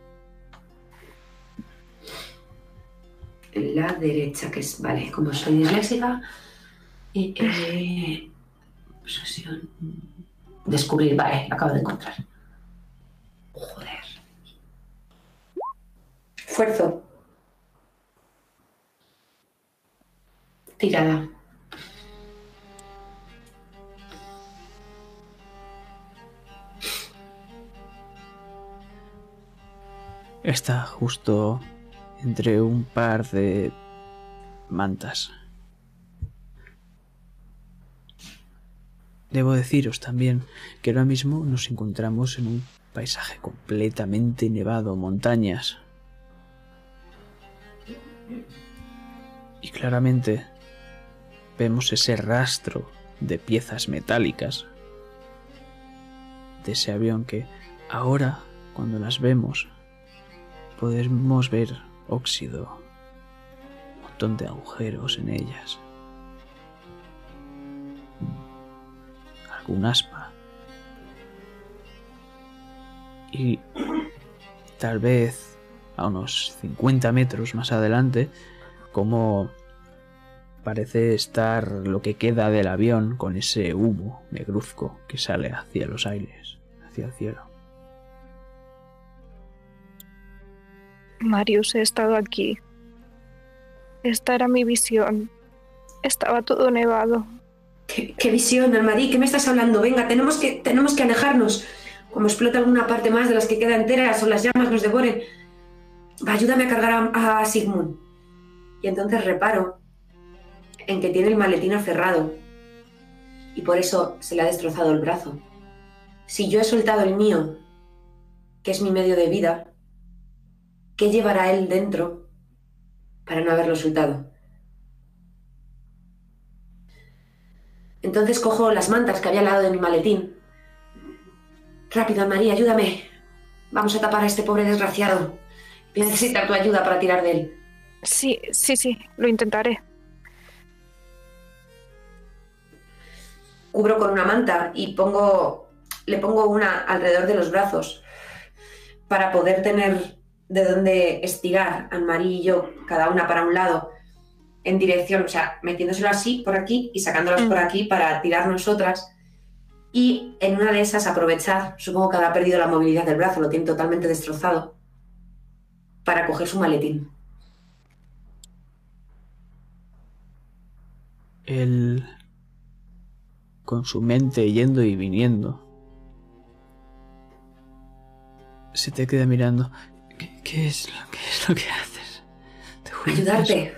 La derecha, que es, vale, como soy disléxica. Y, eh, obsesión. Descubrir, vale, acabo de encontrar. Joder. Esfuerzo. Tirada. Está justo entre un par de mantas. Debo deciros también que ahora mismo nos encontramos en un paisaje completamente nevado, montañas. Y claramente vemos ese rastro de piezas metálicas de ese avión que ahora, cuando las vemos, podemos ver óxido, un montón de agujeros en ellas, algún aspa. Y tal vez a unos 50 metros más adelante, como parece estar lo que queda del avión con ese humo negruzco que sale hacia los aires, hacia el cielo. Marius, he estado aquí. Esta era mi visión. Estaba todo nevado. ¿Qué, qué visión, Almarí? ¿Qué me estás hablando? Venga, tenemos que, tenemos que alejarnos. Como explota alguna parte más de las que queda enteras o las llamas nos devoren. Ayúdame a cargar a, a Sigmund. Y entonces reparo en que tiene el maletín aferrado. Y por eso se le ha destrozado el brazo. Si yo he soltado el mío, que es mi medio de vida, ¿qué llevará él dentro para no haberlo soltado? Entonces cojo las mantas que había al lado de mi maletín. Rápido, María, ayúdame. Vamos a tapar a este pobre desgraciado. Voy a necesitar tu ayuda para tirar de él. Sí, sí, sí, lo intentaré. Cubro con una manta y pongo, le pongo una alrededor de los brazos para poder tener de dónde estirar Anne-Marie y yo, cada una para un lado, en dirección, o sea, metiéndoselo así por aquí y sacándolas Mm. por aquí para tirar nosotras. Y en una de esas aprovechar, supongo que habrá perdido la movilidad del brazo, lo tiene totalmente destrozado, para coger su maletín. Él, con su mente yendo y viniendo, se te queda mirando. ¿Qué, qué es, lo, qué es lo que haces? Te Ayudarte.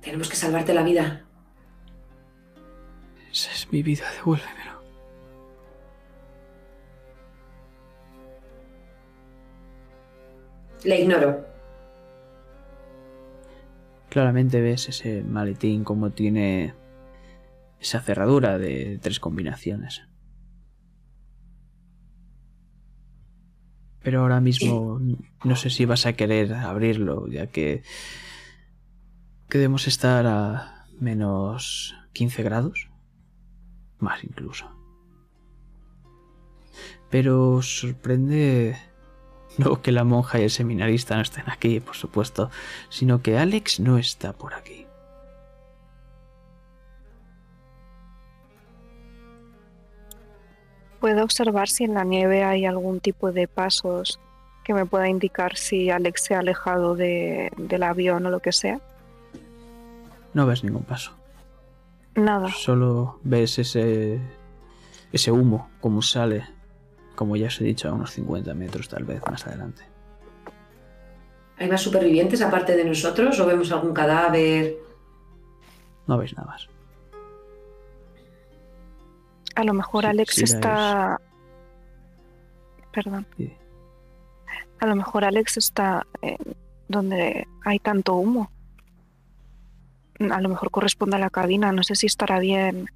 Tenemos que salvarte la vida. Esa es mi vida, devuélvemelo. Le ignoro. Claramente ves ese maletín como tiene esa cerradura de tres combinaciones. Pero ahora mismo no sé si vas a querer abrirlo, ya que que debemos estar a menos 15 grados, más incluso. Pero sorprende no que la monja y el seminarista no estén aquí, por supuesto, sino que Alex no está por aquí. ¿Puedo observar si en la nieve hay algún tipo de pasos que me pueda indicar si Alex se ha alejado de- del avión o lo que sea? No ves ningún paso. Nada. Solo ves ese ese humo como sale, como ya os he dicho, a unos 50 metros tal vez más adelante. ¿Hay más supervivientes aparte de nosotros o vemos algún cadáver? No veis nada más. A lo mejor Sí, Alex sí, está... Perdón. Sí. A lo mejor Alex está eh, donde hay tanto humo. A lo mejor corresponde a la cabina. No sé si estará bien,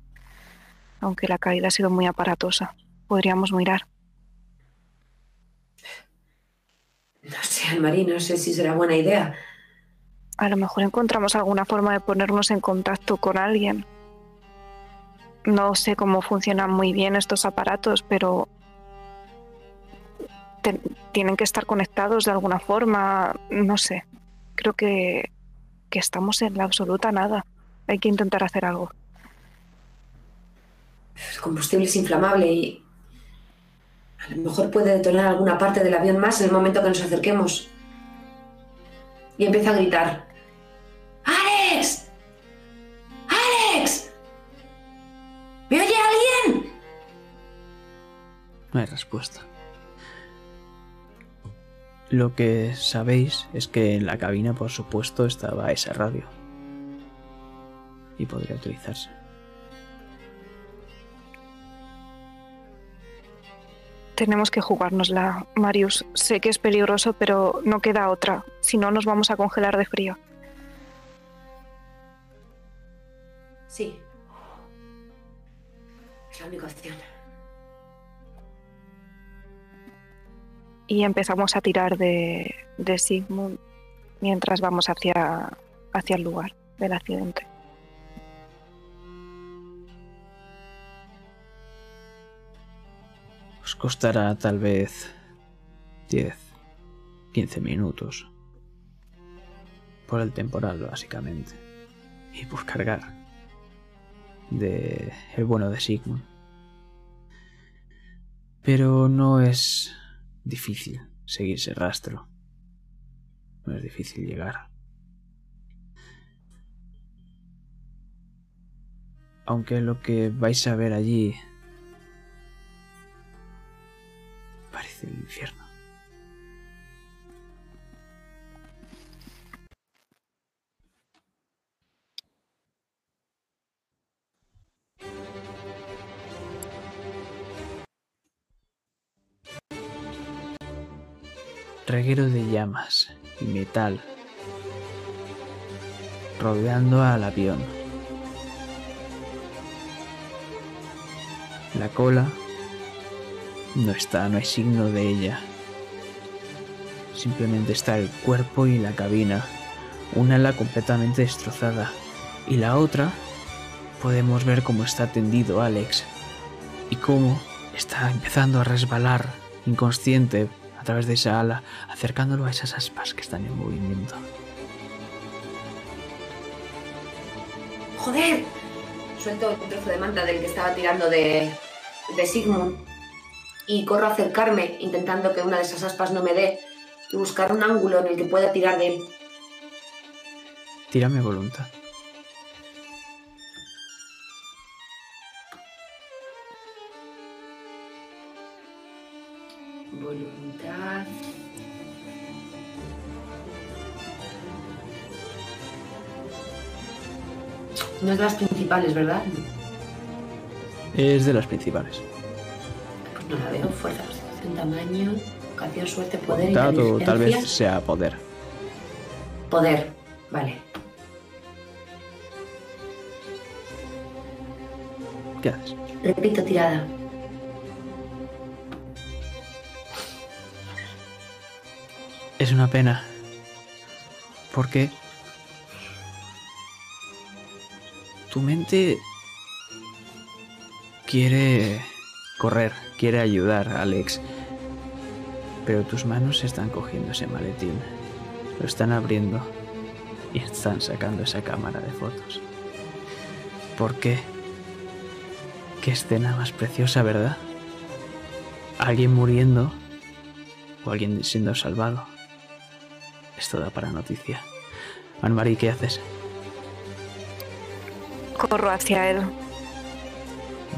aunque la caída ha sido muy aparatosa. Podríamos mirar. No sé, Anne-Marie, no sé si será buena idea. A lo mejor encontramos alguna forma de ponernos en contacto con alguien. No sé cómo funcionan muy bien estos aparatos, pero te- tienen que estar conectados de alguna forma. No sé. Creo que, que estamos en la absoluta nada. Hay que intentar hacer algo. El combustible es inflamable y a lo mejor puede detonar alguna parte del avión más en el momento que nos acerquemos. Y empieza a gritar. ¡Alex! ¡Alex! ¿Me oye alguien? No hay respuesta. Lo que sabéis es que en la cabina, por supuesto, estaba esa radio. Y podría utilizarse. Tenemos que jugárnosla, Marius. Sé que es peligroso, pero no queda otra. Si no, nos vamos a congelar de frío. Sí. Es la única opción. Y empezamos a tirar de, de Sigmund mientras vamos hacia, hacia el lugar del accidente. Os costará tal vez 10, 15 minutos. Por el temporal, básicamente. Y por cargar. De el bueno de Sigmund. Pero no es difícil seguir ese rastro. No es difícil llegar. Aunque lo que vais a ver allí parece el infierno. Reguero de llamas y metal rodeando al avión. La cola no está, no hay signo de ella. Simplemente está el cuerpo y la cabina, una ala completamente destrozada y la otra podemos ver cómo está tendido Alex y cómo está empezando a resbalar inconsciente a través de esa ala, acercándolo a esas aspas que están en movimiento. ¡Joder! Suelto el trozo de manta del que estaba tirando de, de Sigmund y corro a acercarme, intentando que una de esas aspas no me dé y buscar un ángulo en el que pueda tirar de él. Tírame. Voluntad. No es de las principales, ¿verdad? Es de las principales. Pues no la veo. Fuerza, constitución, tamaño, vocación, suerte, poder, Voluntad o tal vez sea poder. Poder. Vale. ¿Qué haces? Repito, tirada. Es una pena. Porque tu mente quiere correr, quiere ayudar a Alex. Pero tus manos están cogiendo ese maletín. Lo están abriendo y están sacando esa cámara de fotos. ¿Por qué? Qué escena más preciosa, ¿verdad? Alguien muriendo o alguien siendo salvado. Esto da para noticia. Anne-Marie, ¿qué haces? Corro hacia él.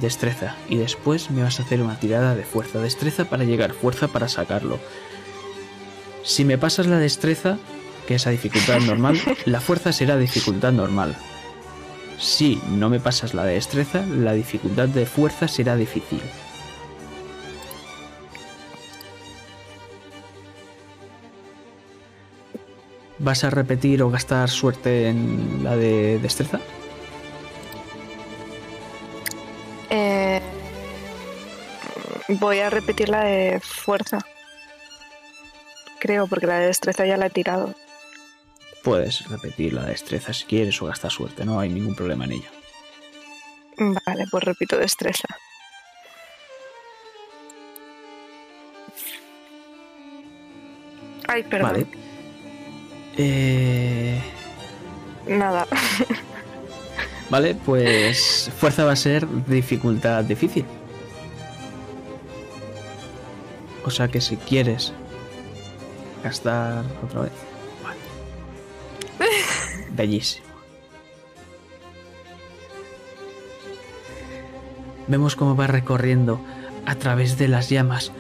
Destreza. Y después me vas a hacer una tirada de fuerza. Destreza para llegar, fuerza para sacarlo. Si me pasas la destreza, que es a dificultad normal, la fuerza será dificultad normal. Si no me pasas la destreza, la dificultad de fuerza será difícil. ¿Vas a repetir o gastar suerte en la de destreza? Voy a repetir la de fuerza. Creo, porque la de destreza ya la he tirado. Puedes repetir la destreza si quieres o gastar suerte, no hay ningún problema en ello. Vale, pues repito destreza. Ay, perdón. Vale. Eh, Nada. vale, pues fuerza va a ser dificultad difícil. O sea que si quieres gastar otra vez. Vale. Bellísimo. Vemos cómo va recorriendo a través de las llamas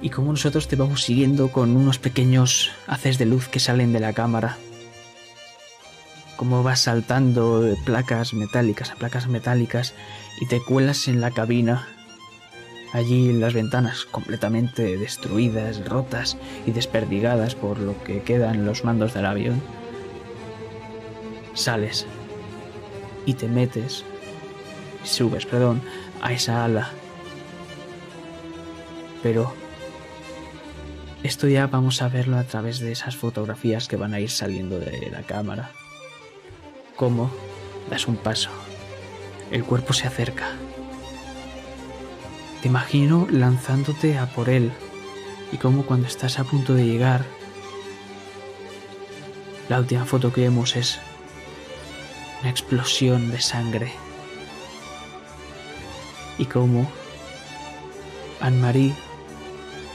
y como nosotros te vamos siguiendo con unos pequeños haces de luz que salen de la cámara. Como vas saltando de placas metálicas a placas metálicas y te cuelas en la cabina. Allí las ventanas completamente destruidas, rotas y desperdigadas por lo que quedan los mandos del avión. Sales y te metes, subes, perdón, a esa ala. Pero esto ya vamos a verlo a través de esas fotografías que van a ir saliendo de la cámara. Cómo das un paso, el cuerpo se acerca. Te imagino lanzándote a por él y cómo cuando estás a punto de llegar, la última foto que vemos es una explosión de sangre y cómo Anne-Marie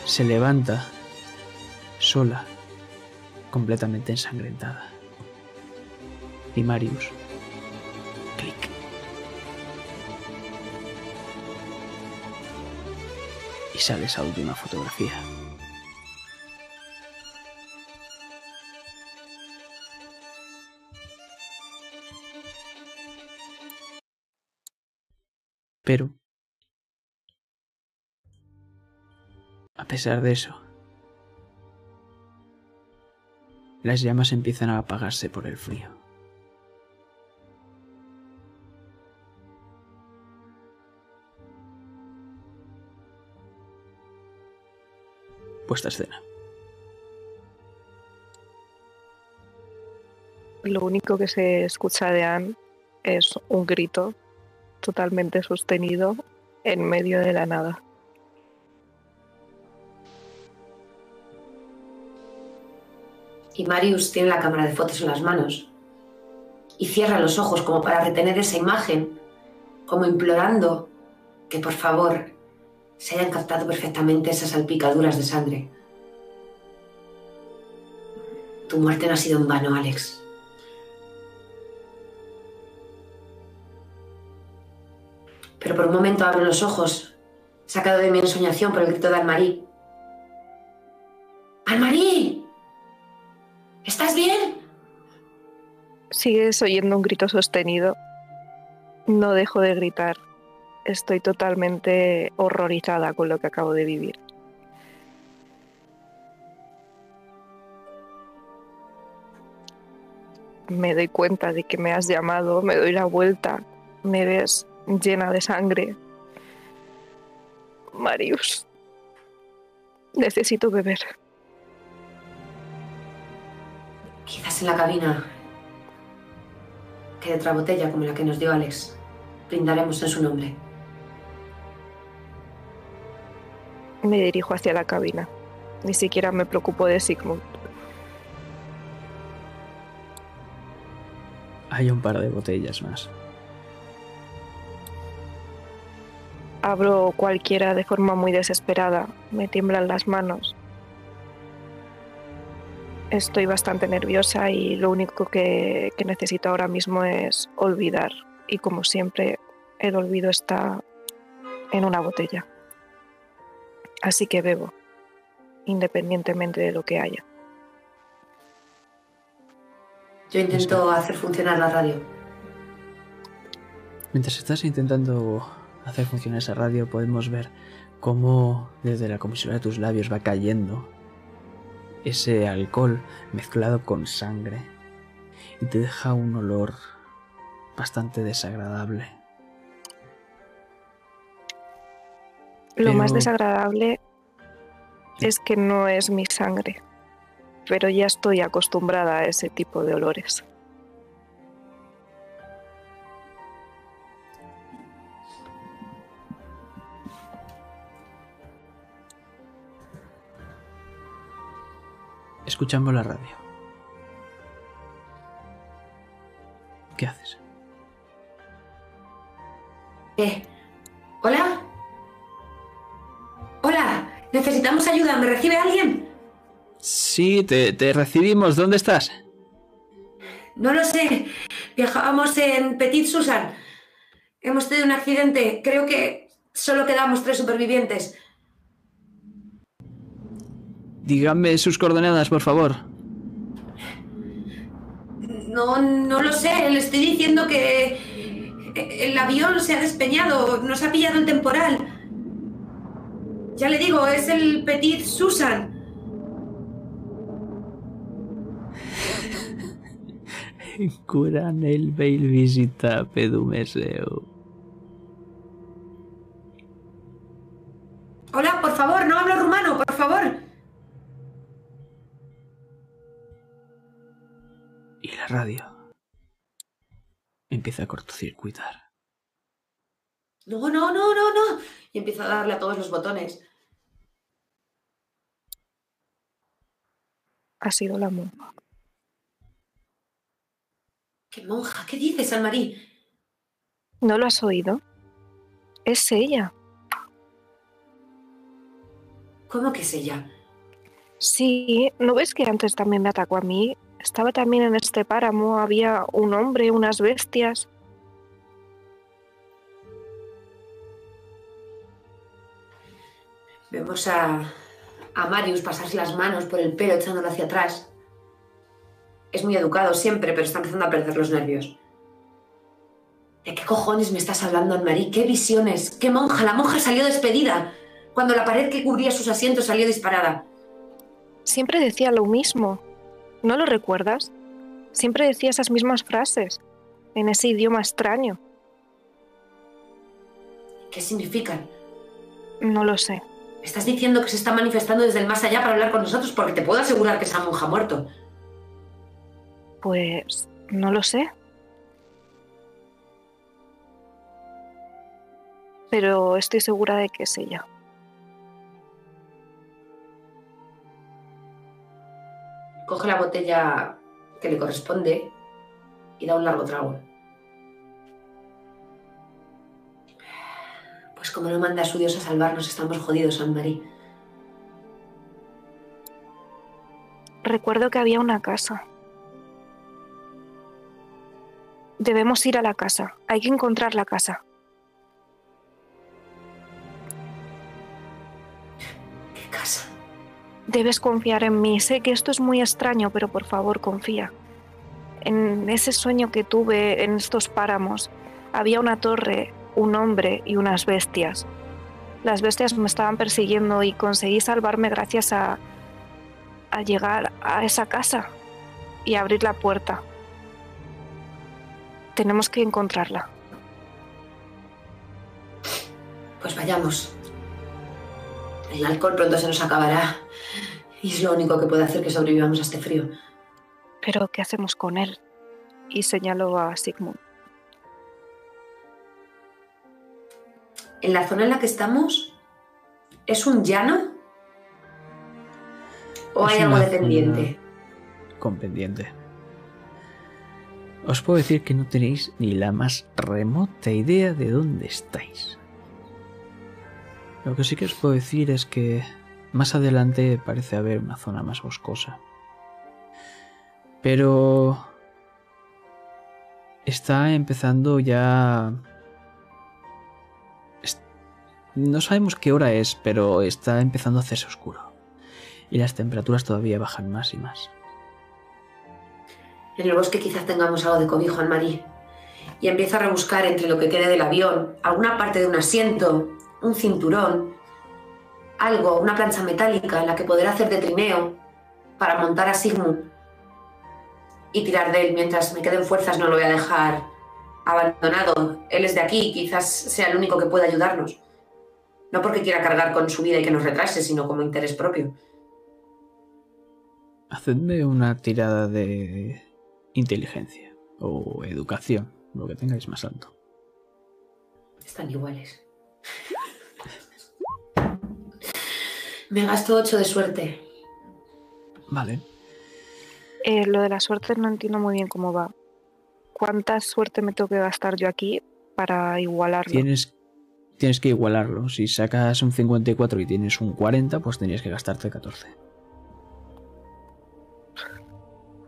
se levanta sola, completamente ensangrentada. Y Marius, clic. Sale esa última fotografía. Pero, a pesar de eso, las llamas empiezan a apagarse por el frío. Puesta escena. Lo único que se escucha de Anne es un grito totalmente sostenido en medio de la nada. Y Marius tiene la cámara de fotos en las manos y cierra los ojos como para retener esa imagen, como implorando que por favor se hayan captado perfectamente esas salpicaduras de sangre. Tu muerte no ha sido en vano, Alex. Pero por un momento abro los ojos, sacado de mi ensoñación por el grito de Anne-Marie. ¡Anne-Marie! ¿Estás bien? Sigues oyendo un grito sostenido. No dejo de gritar. Estoy totalmente horrorizada con lo que acabo de vivir. Me doy cuenta de que me has llamado, me doy la vuelta, me ves llena de sangre. Marius, necesito beber. Quizás en la cabina quede otra botella como la que nos dio Alex. Brindaremos en su nombre. Me dirijo hacia la cabina. Ni siquiera me preocupo de Sigmund. Hay un par de botellas más. Abro cualquiera de forma muy desesperada. Me tiemblan las manos. Estoy bastante nerviosa y lo único que, que necesito ahora mismo es olvidar. Y como siempre, el olvido está en una botella. Así que bebo, independientemente de lo que haya. Yo intento hacer funcionar la radio. Mientras estás intentando hacer funcionar esa radio, podemos ver cómo desde la comisura de tus labios va cayendo ese alcohol mezclado con sangre y te deja un olor bastante desagradable. Lo más desagradable es que no es mi sangre, pero ya estoy acostumbrada a ese tipo de olores. Escuchamos la radio. Sí, te, te recibimos. ¿Dónde estás? No lo sé. Viajábamos en Petit Susan. Hemos tenido un accidente. Creo que Solo quedamos tres supervivientes. Díganme sus coordenadas, por favor. No, no lo sé. Le estoy diciendo que el avión se ha despeñado. Nos ha pillado el temporal. Ya le digo, es el Petit Susan. Curan el veil visita pedumeseo. Hola, por favor, no hablo rumano, por favor. Y la radio empieza a cortocircuitar. No, no, no, no, no. Y empiezo a darle a todos los botones. Ha sido la monja. ¿Qué monja? ¿Qué dices, Anne-Marie? ¿No lo has oído? Es ella. ¿Cómo que es ella? Sí, ¿no ves que antes también me atacó a mí? Estaba también en este páramo, había un hombre, unas bestias. Vemos a, a Marius pasarse las manos por el pelo echándolo hacia atrás. Es muy educado siempre, pero está empezando a perder los nervios. ¿De qué cojones me estás hablando, Anne-Marie? ¿Qué visiones? ¿Qué monja? La monja salió despedida cuando la pared que cubría sus asientos salió disparada. Siempre decía lo mismo. ¿No lo recuerdas? Siempre decía esas mismas frases, en ese idioma extraño. ¿Qué significan? No lo sé. Me estás diciendo que se está manifestando desde el más allá para hablar con nosotros porque te puedo asegurar que esa monja ha muerto. Pues no lo sé. Pero estoy segura de que es ella. Coge la botella que le corresponde y da un largo trago. Pues como no manda a su Dios a salvarnos, estamos jodidos, Anne-Marie. Recuerdo que había una casa. Debemos ir a la casa. Hay que encontrar la casa. ¿Qué casa? Debes confiar en mí. Sé que esto es muy extraño, pero por favor confía. En ese sueño que tuve en estos páramos, había una torre, un hombre y unas bestias. Las bestias me estaban persiguiendo y conseguí salvarme gracias a, a llegar a esa casa y abrir la puerta. Tenemos que encontrarla. Pues vayamos. El alcohol pronto se nos acabará. Y es lo único que puede hacer que sobrevivamos a este frío. Pero, ¿qué hacemos con él? Y señaló a Sigmund. En la zona en la que estamos, ¿es un llano? ¿O Es hay algo de pendiente? Con pendiente. Os puedo decir que no tenéis ni la más remota idea de dónde estáis. Lo que sí que os puedo decir es que más adelante parece haber una zona más boscosa. Pero está empezando ya... No sabemos qué hora es, pero está empezando a hacerse oscuro. Y las temperaturas todavía bajan más y más. En el bosque quizás tengamos algo de cobijo, Anne-Marie. Y empieza a rebuscar entre lo que quede del avión, alguna parte de un asiento, un cinturón, algo, una plancha metálica en la que poder hacer de trineo para montar a Sigmund y tirar de él. Mientras me queden fuerzas no lo voy a dejar abandonado. Él es de aquí, quizás sea el único que pueda ayudarnos. No porque quiera cargar con su vida y que nos retrase, sino como interés propio. Hacedme una tirada de inteligencia o educación, lo que tengáis más alto. Están iguales. Me gasto 8 de suerte. Vale. Eh, lo de la suerte no entiendo muy bien cómo va. ¿Cuánta suerte me tengo que gastar yo aquí para igualarlo? Tienes, tienes que igualarlo. Si sacas un 54 y tienes un 40, pues tenías que gastarte 14.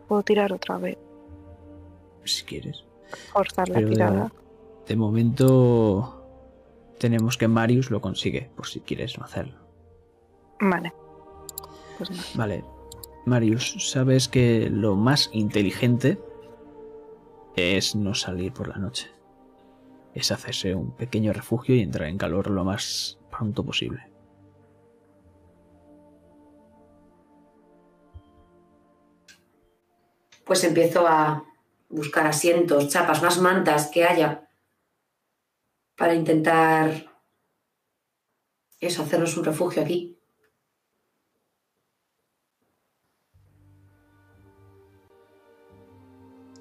Puedo tirar otra vez, Si quieres. forzar la Pero de- tirada. De momento tenemos que Marius lo consigue, por si quieres hacerlo. Vale. Pues no. Vale. Marius, sabes que lo más inteligente es no salir por la noche. Es hacerse un pequeño refugio y entrar en calor lo más pronto posible. Pues empiezo a buscar asientos, chapas, más mantas que haya para intentar eso, hacernos un refugio aquí.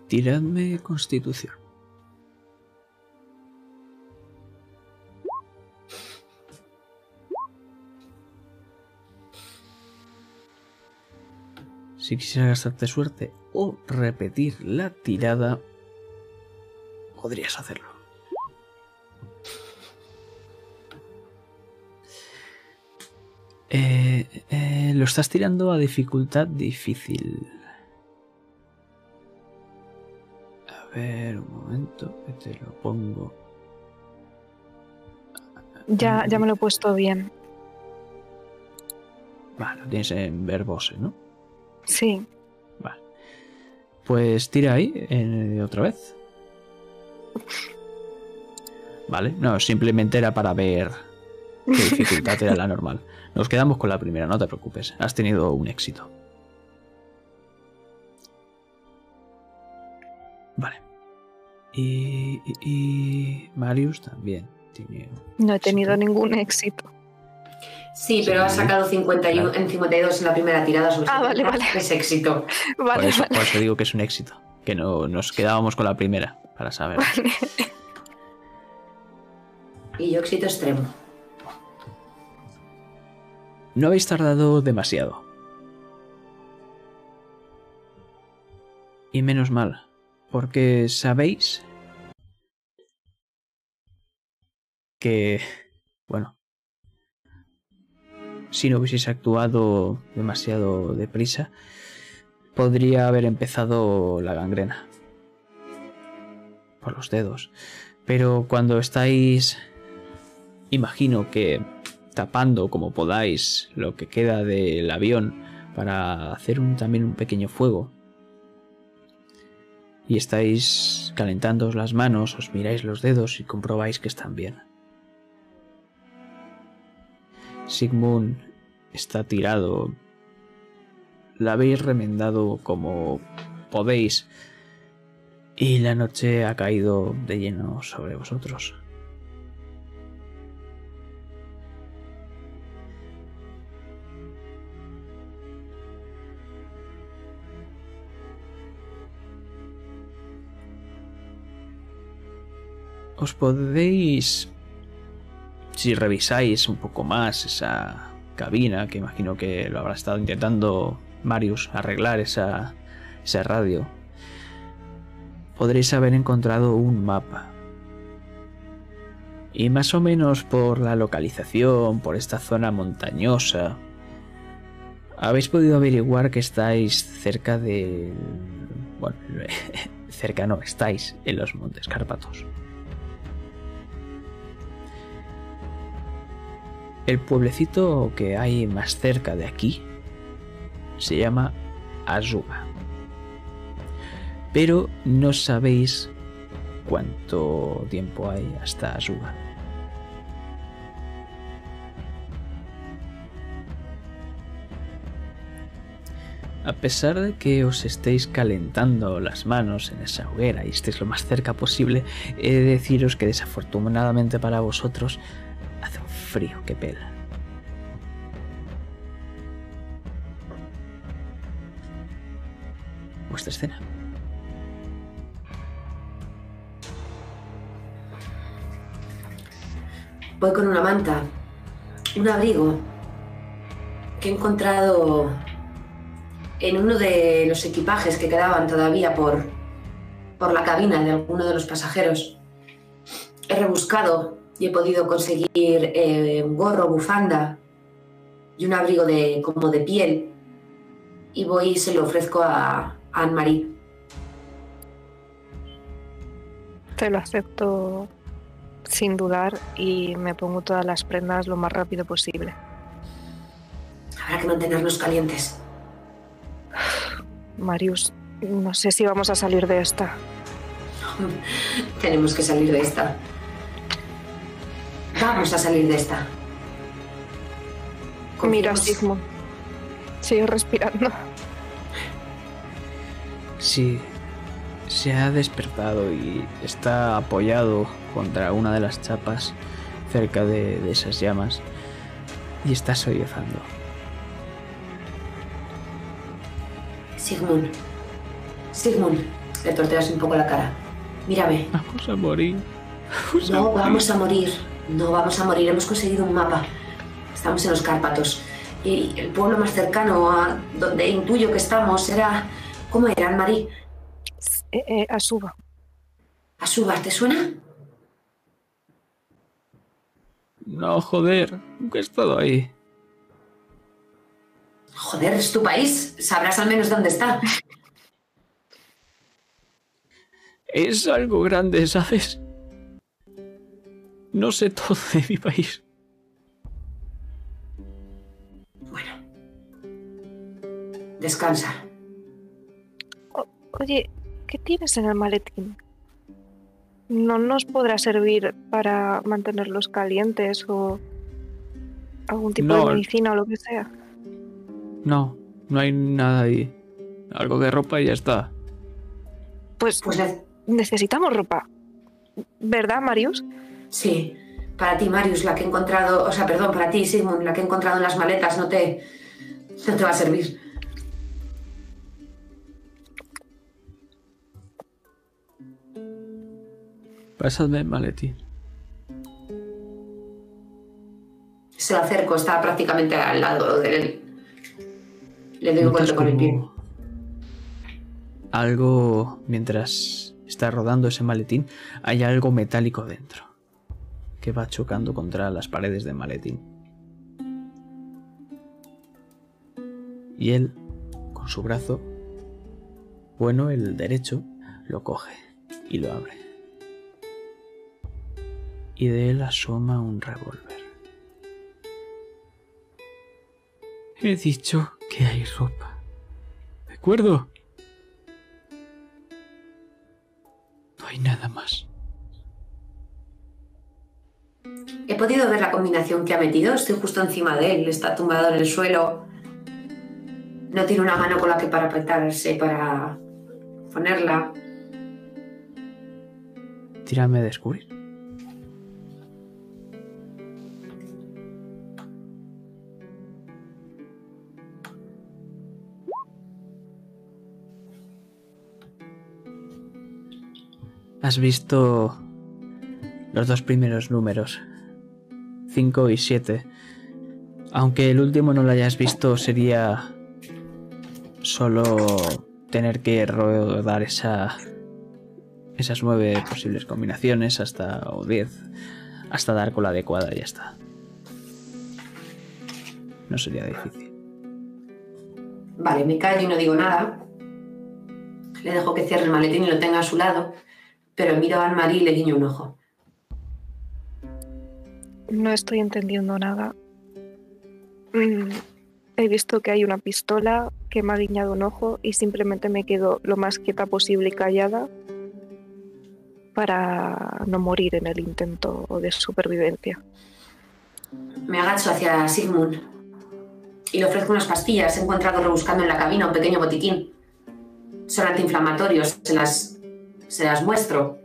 Tiradme constitución. Si quisieras gastarte suerte o repetir la tirada, podrías hacerlo. Eh, eh, lo estás tirando a dificultad difícil. A ver, un momento, que te lo pongo. Ya, ya me lo he puesto bien. Vale, lo tienes en verbose, ¿no? Sí. Pues tira ahí eh, otra vez. Vale, no, simplemente era para ver qué dificultad era la normal. Nos quedamos con la primera, no te preocupes. Has tenido un éxito. Vale. Y, y- y Marius también tiene. No he tenido ningún éxito. Sí, pero ha sacado 51, Claro. en 52 en la primera tirada. sobre Ah, vale, vale. Es éxito. Por Vale, eso, vale. por eso digo que es un éxito. Que no nos quedábamos con la primera, para saber. vale. Y yo éxito extremo. No habéis tardado demasiado. Y menos mal, porque sabéis que, bueno, si no hubieseis actuado demasiado deprisa, podría haber empezado la gangrena por los dedos. Pero cuando estáis, imagino que tapando como podáis lo que queda del avión para hacer también un pequeño fuego. Y estáis calentándoos las manos, os miráis los dedos y comprobáis que están bien. Sigmund está tirado. La habéis remendado como podéis. Y la noche ha caído de lleno sobre vosotros. os podéis, si revisáis un poco más esa cabina, que imagino que lo habrá estado intentando Marius arreglar esa, esa radio, podréis haber encontrado un mapa. Y más o menos por la localización, por esta zona montañosa, habéis podido averiguar que estáis cerca del... Bueno, cerca no, estáis en los Montes Cárpatos. El pueblecito que hay más cerca de aquí se llama Azuba. Pero no sabéis cuánto tiempo hay hasta Azuba. A pesar de que os estéis calentando las manos en esa hoguera y estéis lo más cerca posible, he de deciros que desafortunadamente para vosotros frío que pela. Vuestra escena. Voy con una manta, un abrigo que he encontrado en uno de los equipajes que quedaban todavía por, por la cabina de alguno de los pasajeros. He rebuscado y he podido conseguir eh, un gorro, bufanda y un abrigo de, como de piel. Y voy y se lo ofrezco a, a Anne-Marie. Te lo acepto sin dudar y me pongo todas las prendas lo más rápido posible. Habrá que mantenernos calientes. Marius, no sé si vamos a salir de esta. Tenemos que salir de esta. Vamos a salir de esta. Mira, Sigmund. Sigue respirando. Sí, se ha despertado y está apoyado contra una de las chapas cerca de, de esas llamas y está sollozando. Sigmund. Sigmund. Le torteas un poco la cara. Mírame. Vamos a morir. Vamos a No morir. vamos a morir. No vamos a morir. Hemos conseguido un mapa. Estamos en los Cárpatos. Y el pueblo más cercano a donde intuyo que estamos era. ¿Cómo era, Anne-Marie? Eh, eh, Asuba. ¿Asubas, te suena? No, joder, nunca he estado ahí. Joder, es tu país. Sabrás al menos dónde está. Es algo grande, ¿sabes? No sé todo de mi país. Bueno. Descansa. Oye, ¿qué tienes en el maletín? ¿No nos podrá servir para mantenerlos calientes o algún tipo No. de medicina o lo que sea? No, no hay nada ahí. Algo de ropa y ya está. Pues Pues ne- necesitamos ropa. ¿Verdad, Marius? Sí. Para ti, Marius, la que he encontrado. O sea, perdón, para ti, Sigmund, la que he encontrado en las maletas no te. No te va a servir. Pásadme el maletín. Se lo acerco, está prácticamente al lado de él. Le doy un golpe con el pie. Algo, mientras está rodando ese maletín, hay algo metálico dentro, que va chocando contra las paredes del maletín. Y él, con su brazo, bueno, el derecho, lo coge y lo abre. Y de él asoma un revólver. He dicho que hay ropa. ¿De acuerdo? No hay nada más. He podido ver la combinación que ha metido. Estoy justo encima de él. Está tumbado en el suelo. No tiene una mano con la que parapetarse para ponerla. Tírame a descubrir. Has visto los dos primeros números, 5 y 7. Aunque el último no lo hayas visto, sería solo tener que rodar esa, esas nueve posibles combinaciones hasta o 10 hasta dar con la adecuada y ya está. No sería difícil. Vale, me callo y no digo nada. Le dejo que cierre el maletín y lo tenga a su lado. Pero miro a Anne-Marie y le guiño un ojo. No estoy entendiendo nada. Mm, he visto que hay una pistola que me ha guiñado un ojo y simplemente me quedo lo más quieta posible y callada para no morir en el intento de supervivencia. Me agacho hacia Sigmund y le ofrezco unas pastillas. He encontrado rebuscando en la cabina un pequeño botiquín. Son antiinflamatorios, se las, se las muestro.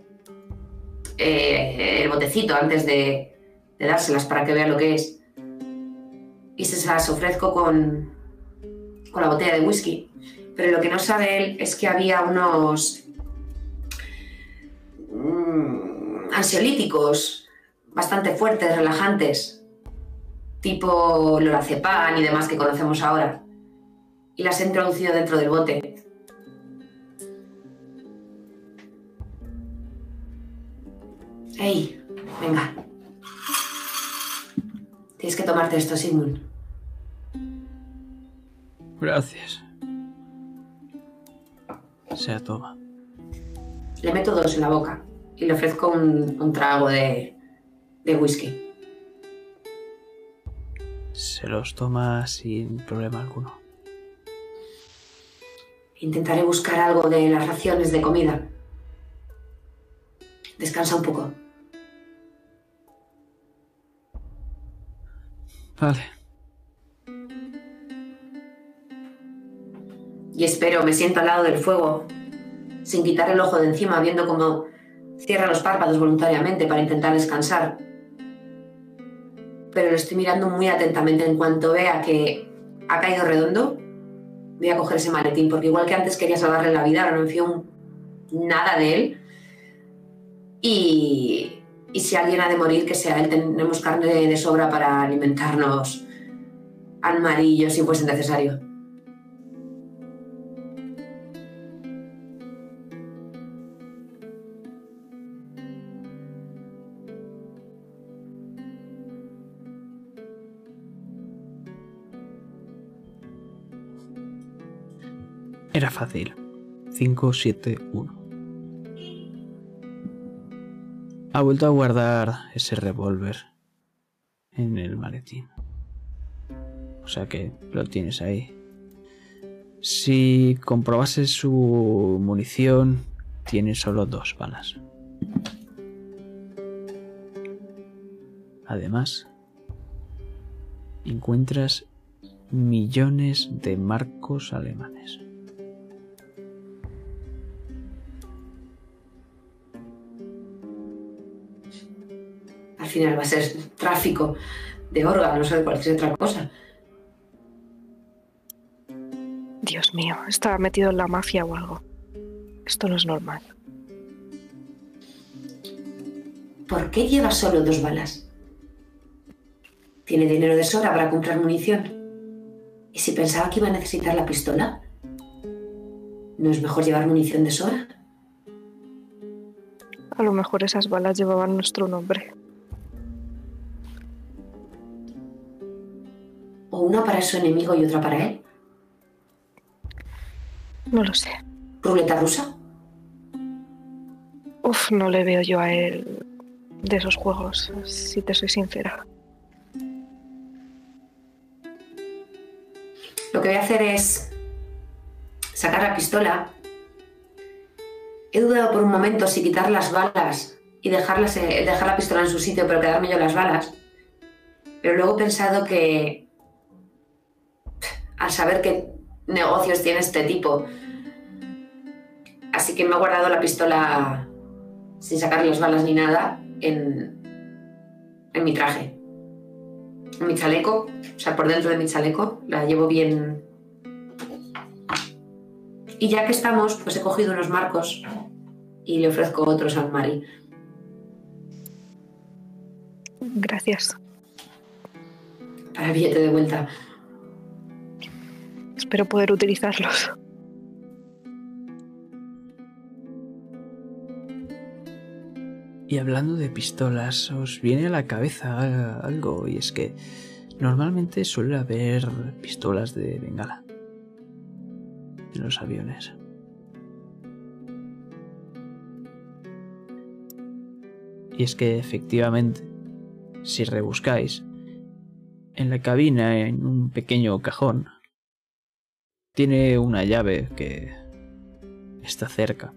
Eh, el botecito antes de, de dárselas para que vea lo que es. Y se las ofrezco con, con la botella de whisky. Pero lo que no sabe él es que había unos mm, ansiolíticos bastante fuertes, relajantes, tipo lorazepam y demás que conocemos ahora. Y las he introducido dentro del bote. ¡Ey! Venga. Tienes que tomarte esto, Sigmund. Gracias. Se toma. Le meto dos en la boca y le ofrezco un, un trago de, de whisky. Se los toma sin problema alguno. Intentaré buscar algo de las raciones de comida. Descansa un poco. Vale. Y espero, me siento al lado del fuego, sin quitar el ojo de encima, viendo cómo cierra los párpados voluntariamente para intentar descansar. Pero lo estoy mirando muy atentamente. En cuanto vea que ha caído redondo, voy a coger ese maletín, porque igual que antes quería salvarle la vida, ahora no confío nada de él. Y, y si alguien ha de morir, que sea él. Tenemos carne de sobra para alimentarnos al marillo si fuese necesario. Era fácil. 5, Ha vuelto a guardar ese revólver en el maletín. O sea que lo tienes ahí. Si comprobases su munición, tiene solo dos balas. Además, encuentras millones de marcos alemanes. Al final va a ser tráfico de órganos o de cualquier otra cosa. Dios mío, estaba metido en la mafia o algo. Esto no es normal. ¿Por qué lleva solo dos balas? ¿Tiene dinero de sobra para comprar munición? ¿Y si pensaba que iba a necesitar la pistola? ¿No es mejor llevar munición de sobra? A lo mejor esas balas llevaban nuestro nombre. ¿O una para su enemigo y otra para él? No lo sé. ¿Ruleta rusa? Uf, no le veo yo a él de esos juegos, si te soy sincera. Lo que voy a hacer es sacar la pistola. He dudado por un momento si quitar las balas y dejarlas, eh, dejar la pistola en su sitio, pero quedarme yo las balas. Pero luego he pensado que al saber qué negocios tiene este tipo. Así que me he guardado la pistola sin sacar las balas ni nada en, en mi traje. En mi chaleco, o sea, por dentro de mi chaleco. La llevo bien. Y ya que estamos, pues he cogido unos marcos y le ofrezco otros al Mari. Gracias. Para billete de vuelta. Espero poder utilizarlos. Y hablando de pistolas, os viene a la cabeza algo, y es que normalmente suele haber pistolas de bengala en los aviones. Y es que efectivamente, si rebuscáis, en la cabina, en un pequeño cajón, tiene una llave que está cerca,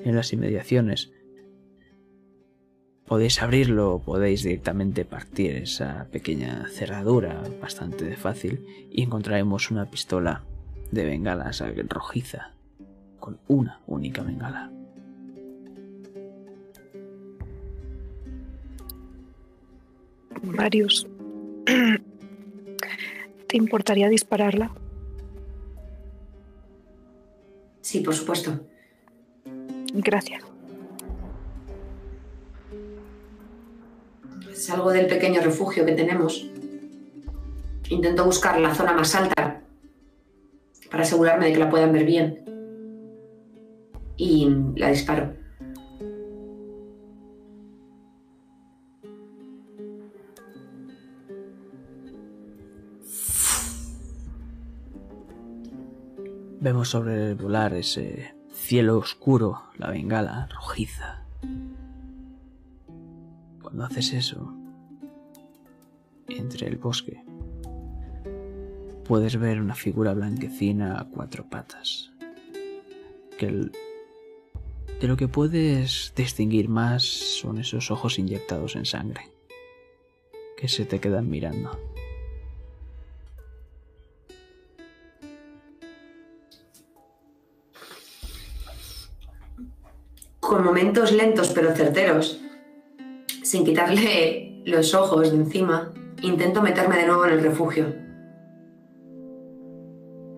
en las inmediaciones. Podéis abrirlo, podéis directamente partir esa pequeña cerradura bastante fácil y encontraremos una pistola de bengalas rojiza con una única bengala. Marius, ¿te importaría dispararla? Sí, por supuesto. Gracias. Salgo del pequeño refugio que tenemos. Intento buscar la zona más alta para asegurarme de que la puedan ver bien. Y la disparo. Vemos sobrevolar ese cielo oscuro, la bengala rojiza. Cuando haces eso, entre el bosque, puedes ver una figura blanquecina a cuatro patas. Que de lo que puedes distinguir más son esos ojos inyectados en sangre, que se te quedan mirando. Con momentos lentos pero certeros, sin quitarle los ojos de encima, intento meterme de nuevo en el refugio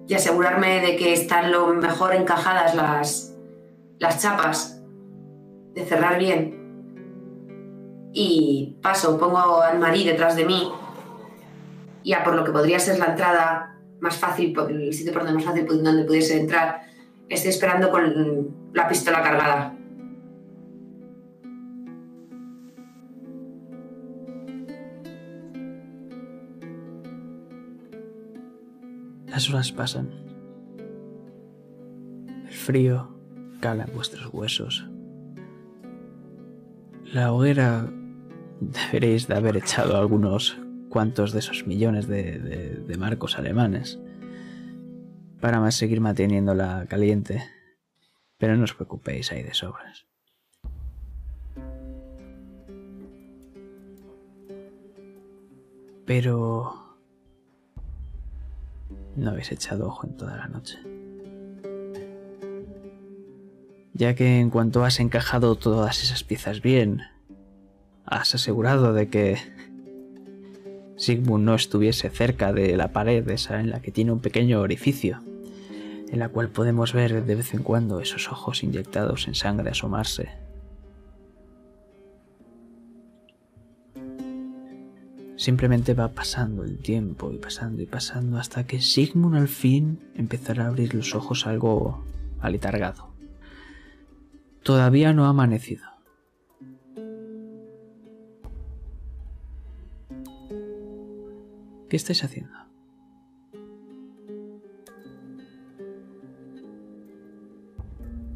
y asegurarme de que están lo mejor encajadas las, chapas, de cerrar bien. Y paso, pongo al marí detrás de mí, y a por lo que podría ser la entrada más fácil, el sitio por donde más fácil donde pudiese entrar, estoy esperando con la pistola cargada. Las horas pasan. El frío cala en vuestros huesos. La hoguera deberéis de haber echado algunos cuantos de esos millones de, marcos alemanes para más seguir manteniéndola caliente. Pero no os preocupéis, hay de sobras. Pero no habéis echado ojo en toda la noche. Ya que en cuanto has encajado todas esas piezas bien, has asegurado de que Sigmund no estuviese cerca de la pared esa en la que tiene un pequeño orificio, en la cual podemos ver de vez en cuando esos ojos inyectados en sangre asomarse Simplemente va pasando el tiempo y pasando y pasando hasta que Sigmund al fin empezará a abrir los ojos algo aletargado. Todavía no ha amanecido. ¿Qué estáis haciendo?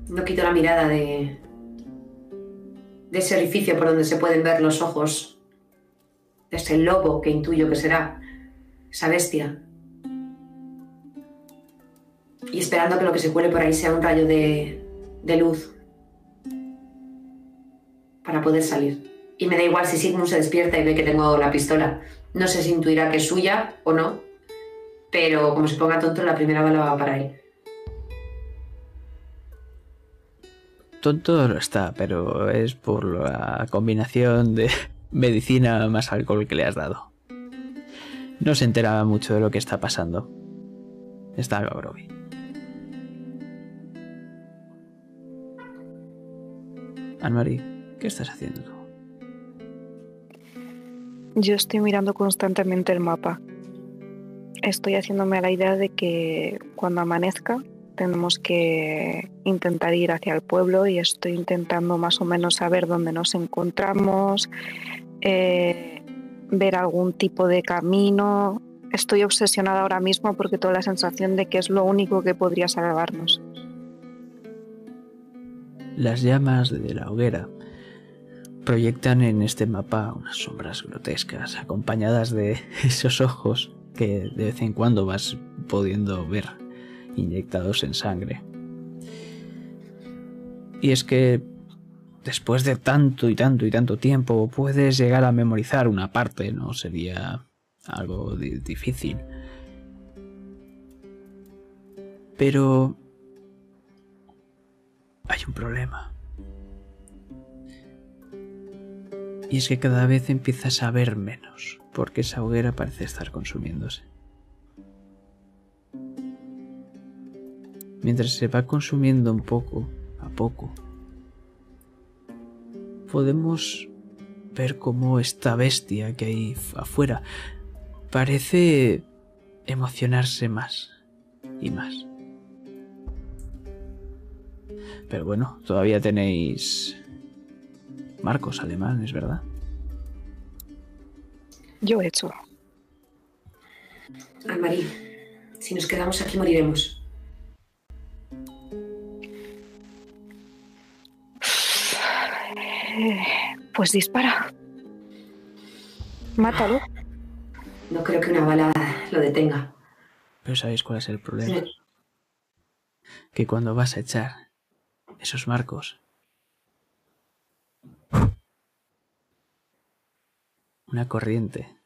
No quito la mirada de, de ese orificio por donde se pueden ver los ojos ese lobo que intuyo que será esa bestia. Y esperando que lo que se cuele por ahí sea un rayo de, de luz para poder salir. Y me da igual si Sigmund se despierta y ve que tengo la pistola. No sé si intuirá que es suya o no, pero como se ponga tonto, la primera bala va para él. Tonto lo está, pero es por la combinación de medicina más alcohol que le has dado. No se enteraba mucho de lo que está pasando. Está groggy. Anne-Marie, ¿qué estás haciendo? Yo estoy mirando constantemente el mapa. Estoy haciéndome a la idea de que cuando amanezca tenemos que intentar ir hacia el pueblo y estoy intentando más o menos saber dónde nos encontramos, eh, ver algún tipo de camino. Estoy obsesionada ahora mismo porque tengo la sensación de que es lo único que podría salvarnos. Las llamas de la hoguera proyectan en este mapa unas sombras grotescas acompañadas de esos ojos que de vez en cuando vas pudiendo ver inyectados en sangre. Y es que después de tanto y tanto y tanto tiempo puedes llegar a memorizar una parte, ¿no? Sería algo difícil. Pero hay un problema. Y es que cada vez empiezas a ver menos, porque esa hoguera parece estar consumiéndose. Mientras se va consumiendo un poco a poco, podemos ver cómo esta bestia que hay afuera parece emocionarse más y más. Pero bueno, todavía tenéis marcos alemanes, ¿verdad? Yo he hecho. Anne-Marie, si nos quedamos aquí moriremos. Pues dispara. Mátalo. No creo que una bala lo detenga. Pero ¿sabéis cuál es el problema? Que cuando vas a echar esos marcos, una corriente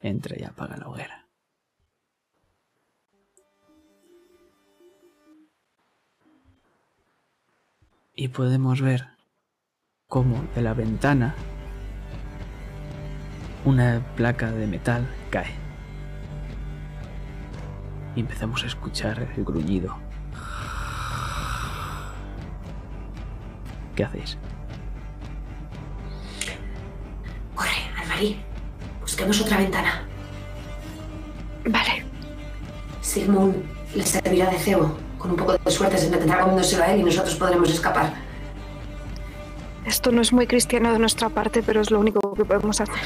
entra y apaga la hoguera. Y podemos ver cómo de la ventana una placa de metal cae. Y empezamos a escuchar el gruñido. ¿Qué hacéis? Corre, Almarí. Busquemos otra ventana. Vale. Sigmund le servirá de cebo. Con un poco de suerte se mantendrá comiéndoselo a él y nosotros podremos escapar. Esto no es muy cristiano de nuestra parte, pero es lo único que podemos hacer.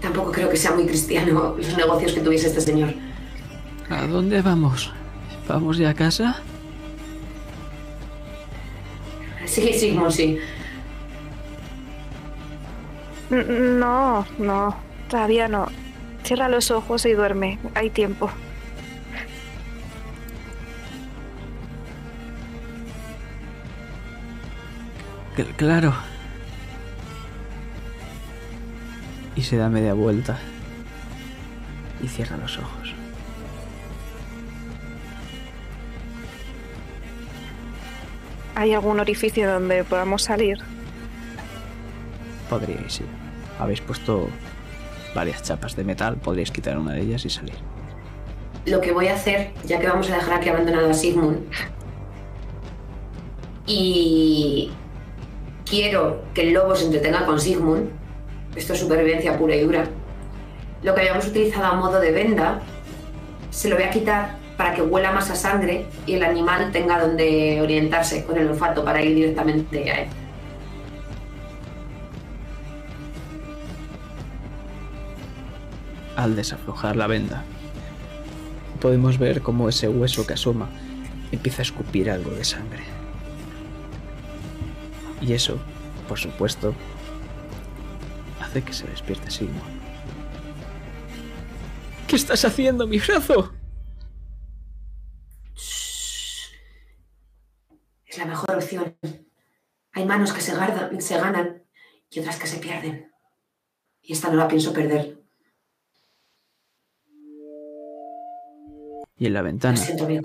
Tampoco creo que sea muy cristiano los negocios que tuviese este señor. ¿A dónde vamos? ¿Vamos ya a casa? Sí, Sigmund, sí. No, no, todavía no. Cierra los ojos y duerme. Hay tiempo. Claro. Y se da media vuelta. Y cierra los ojos. ¿Hay algún orificio donde podamos salir? Podríais ir. Habéis puesto varias chapas de metal, podríais quitar una de ellas y salir. Lo que voy a hacer, ya que vamos a dejar aquí abandonado a Sigmund, y quiero que el lobo se entretenga con Sigmund, esto es supervivencia pura y dura, lo que habíamos utilizado a modo de venda, se lo voy a quitar para que huela más a sangre y el animal tenga donde orientarse con el olfato para ir directamente a él. Al desaflojar la venda, podemos ver cómo ese hueso que asoma empieza a escupir algo de sangre. Y eso, por supuesto, hace que se despierte Sigmund. ¿Qué estás haciendo, mi brazo? Es la mejor opción. Hay manos que se, guardan- se ganan y otras que se pierden. Y esta no la pienso perder. Y en la Lo ventana siento, amigo.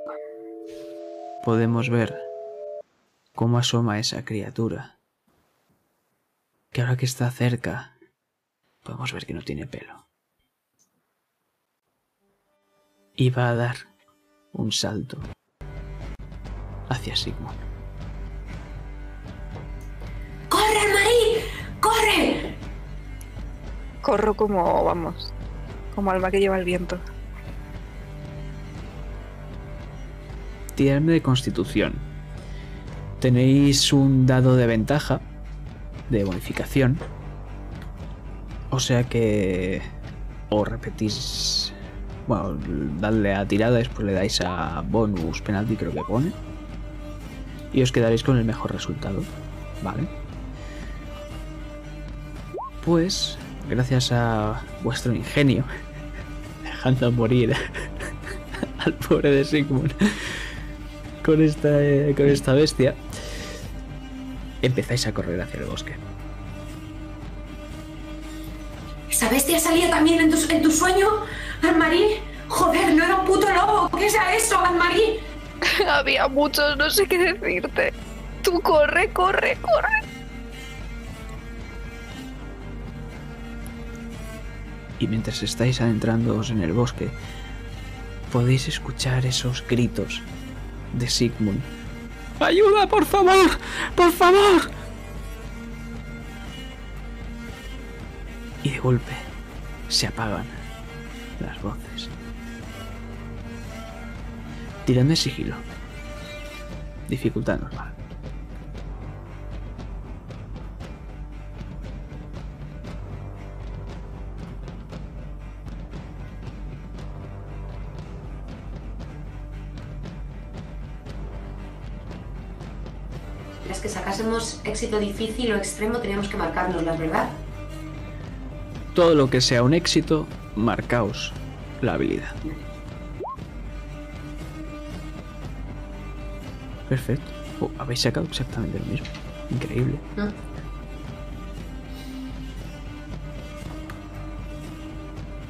podemos ver cómo asoma esa criatura. Que ahora que está cerca, podemos ver que no tiene pelo. Y va a dar un salto hacia Sigmund. ¡Corre, Marí! ¡Corre! Corro como, vamos, como alma que lleva el viento. Tiradme de constitución. Tenéis un dado de ventaja, de bonificación. O sea que... O repetís... Bueno, dadle a tirada, después le dais a bonus penalty, creo que pone. Y os quedaréis con el mejor resultado. Vale. Pues, gracias a vuestro ingenio, dejando morir al pobre de Sigmund con esta, eh, con esta bestia, empezáis a correr hacia el bosque. ¿Esa bestia salía también en tu, en tu sueño, Anne-Marie? Joder, no era un puto lobo. ¿Qué es eso, Anne-Marie? Había muchos, no sé qué decirte. Tú corre, corre, corre. Y mientras estáis adentrándoos en el bosque, podéis escuchar esos gritos de Sigmund. ¡Ayuda, por favor! ¡Por favor! Y de golpe se apagan las voces. Tiradme sigilo. Dificultad normal. Sacásemos éxito difícil o extremo teníamos que marcárnoslas, ¿verdad? todo lo que sea un éxito, marcaos la habilidad. Perfecto. Oh, habéis sacado exactamente lo mismo. Increíble. ¿no?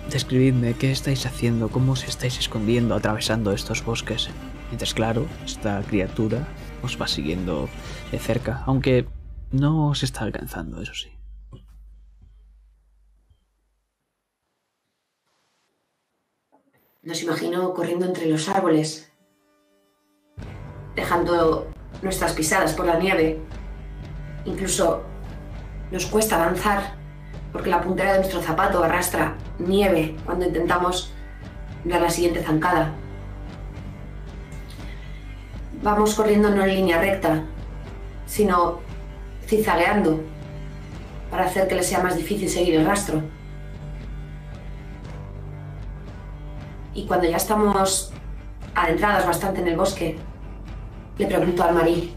Describidme qué estáis haciendo, cómo os estáis escondiendo atravesando estos bosques. Mientras, claro, esta criatura os va siguiendo de cerca, aunque no os está alcanzando, eso sí. Nos imagino corriendo entre los árboles, dejando nuestras pisadas por la nieve. Incluso nos cuesta avanzar porque la puntera de nuestro zapato arrastra nieve cuando intentamos dar la siguiente zancada. Vamos corriendo no en línea recta, sino zigzagueando para hacer que le sea más difícil seguir el rastro. Y cuando ya estamos adentradas bastante en el bosque, le pregunto al marí,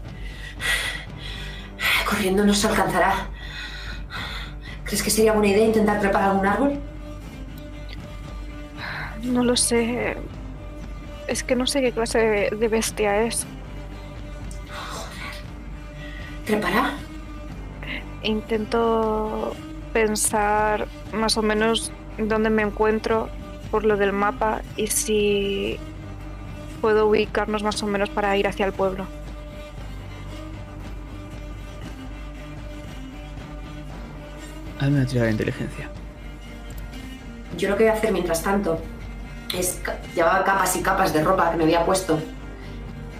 corriendo nos alcanzará. ¿Crees que sería buena idea intentar trepar algún árbol? No lo sé. Es que no sé qué clase de bestia es. ¿Trepará? Intento pensar más o menos dónde me encuentro por lo del mapa y si puedo ubicarnos más o menos para ir hacia el pueblo. Hazme una tirada de inteligencia. Yo lo que voy a hacer mientras tanto es llevaba capas y capas de ropa que me había puesto.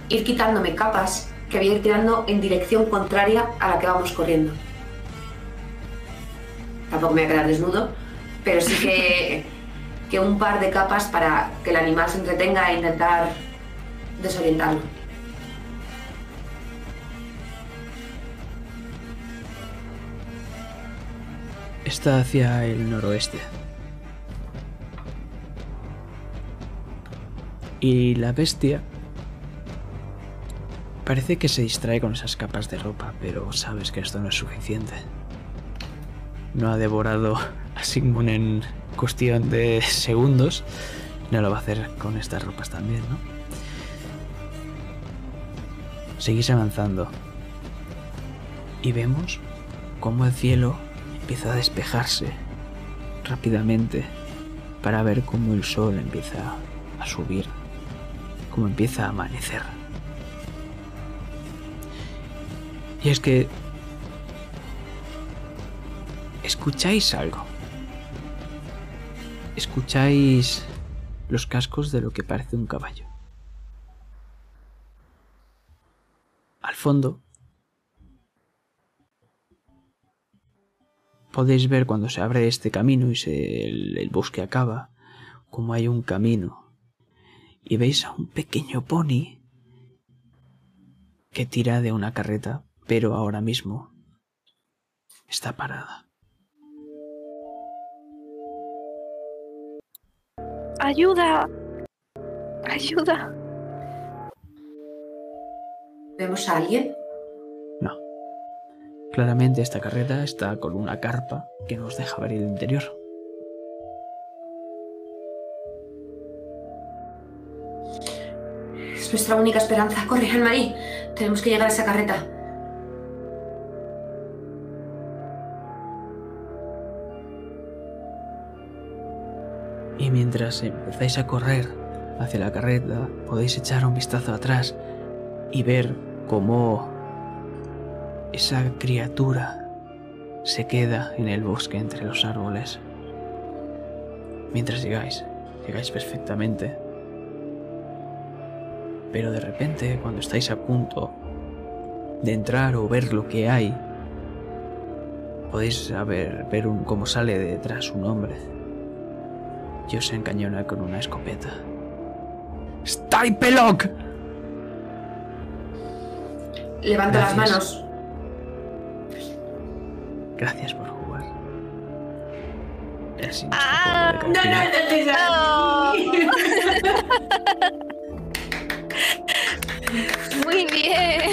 Ir quitándome capas que voy a ir tirando en dirección contraria a la que vamos corriendo. Tampoco me voy a quedar desnudo, pero sí que, que un par de capas para que el animal se entretenga e intentar desorientarlo. Está hacia el noroeste. Y la bestia parece que se distrae con esas capas de ropa, pero sabes que esto no es suficiente. No ha devorado a Sigmund en cuestión de segundos. No lo va a hacer con estas ropas también, ¿no? Seguís avanzando. Y vemos cómo el cielo empieza a despejarse rápidamente para ver cómo el sol empieza a subir, cómo empieza a amanecer. Y es que escucháis algo. Escucháis los cascos de lo que parece un caballo. Al fondo podéis ver cuando se abre este camino y el, el bosque acaba, como hay un camino. Y veis a un pequeño pony que tira de una carreta, pero ahora mismo está parada. ¡Ayuda! ¡Ayuda! ¿Vemos a alguien? No. Claramente esta carreta está con una carpa que nos deja ver el interior. Es nuestra única esperanza. Corre, Anne-Marie. Tenemos que llegar a esa carreta. Mientras empezáis a correr hacia la carreta, podéis echar un vistazo atrás y ver cómo esa criatura se queda en el bosque entre los árboles. Mientras llegáis, llegáis perfectamente. Pero de repente, cuando estáis a punto de entrar o ver lo que hay, podéis saber, ver cómo sale de detrás un hombre y os encañona con una escopeta. ¡Stipelok! Levanta las manos. Gracias por jugar. Ah, No, no, no, no, no. Muy bien.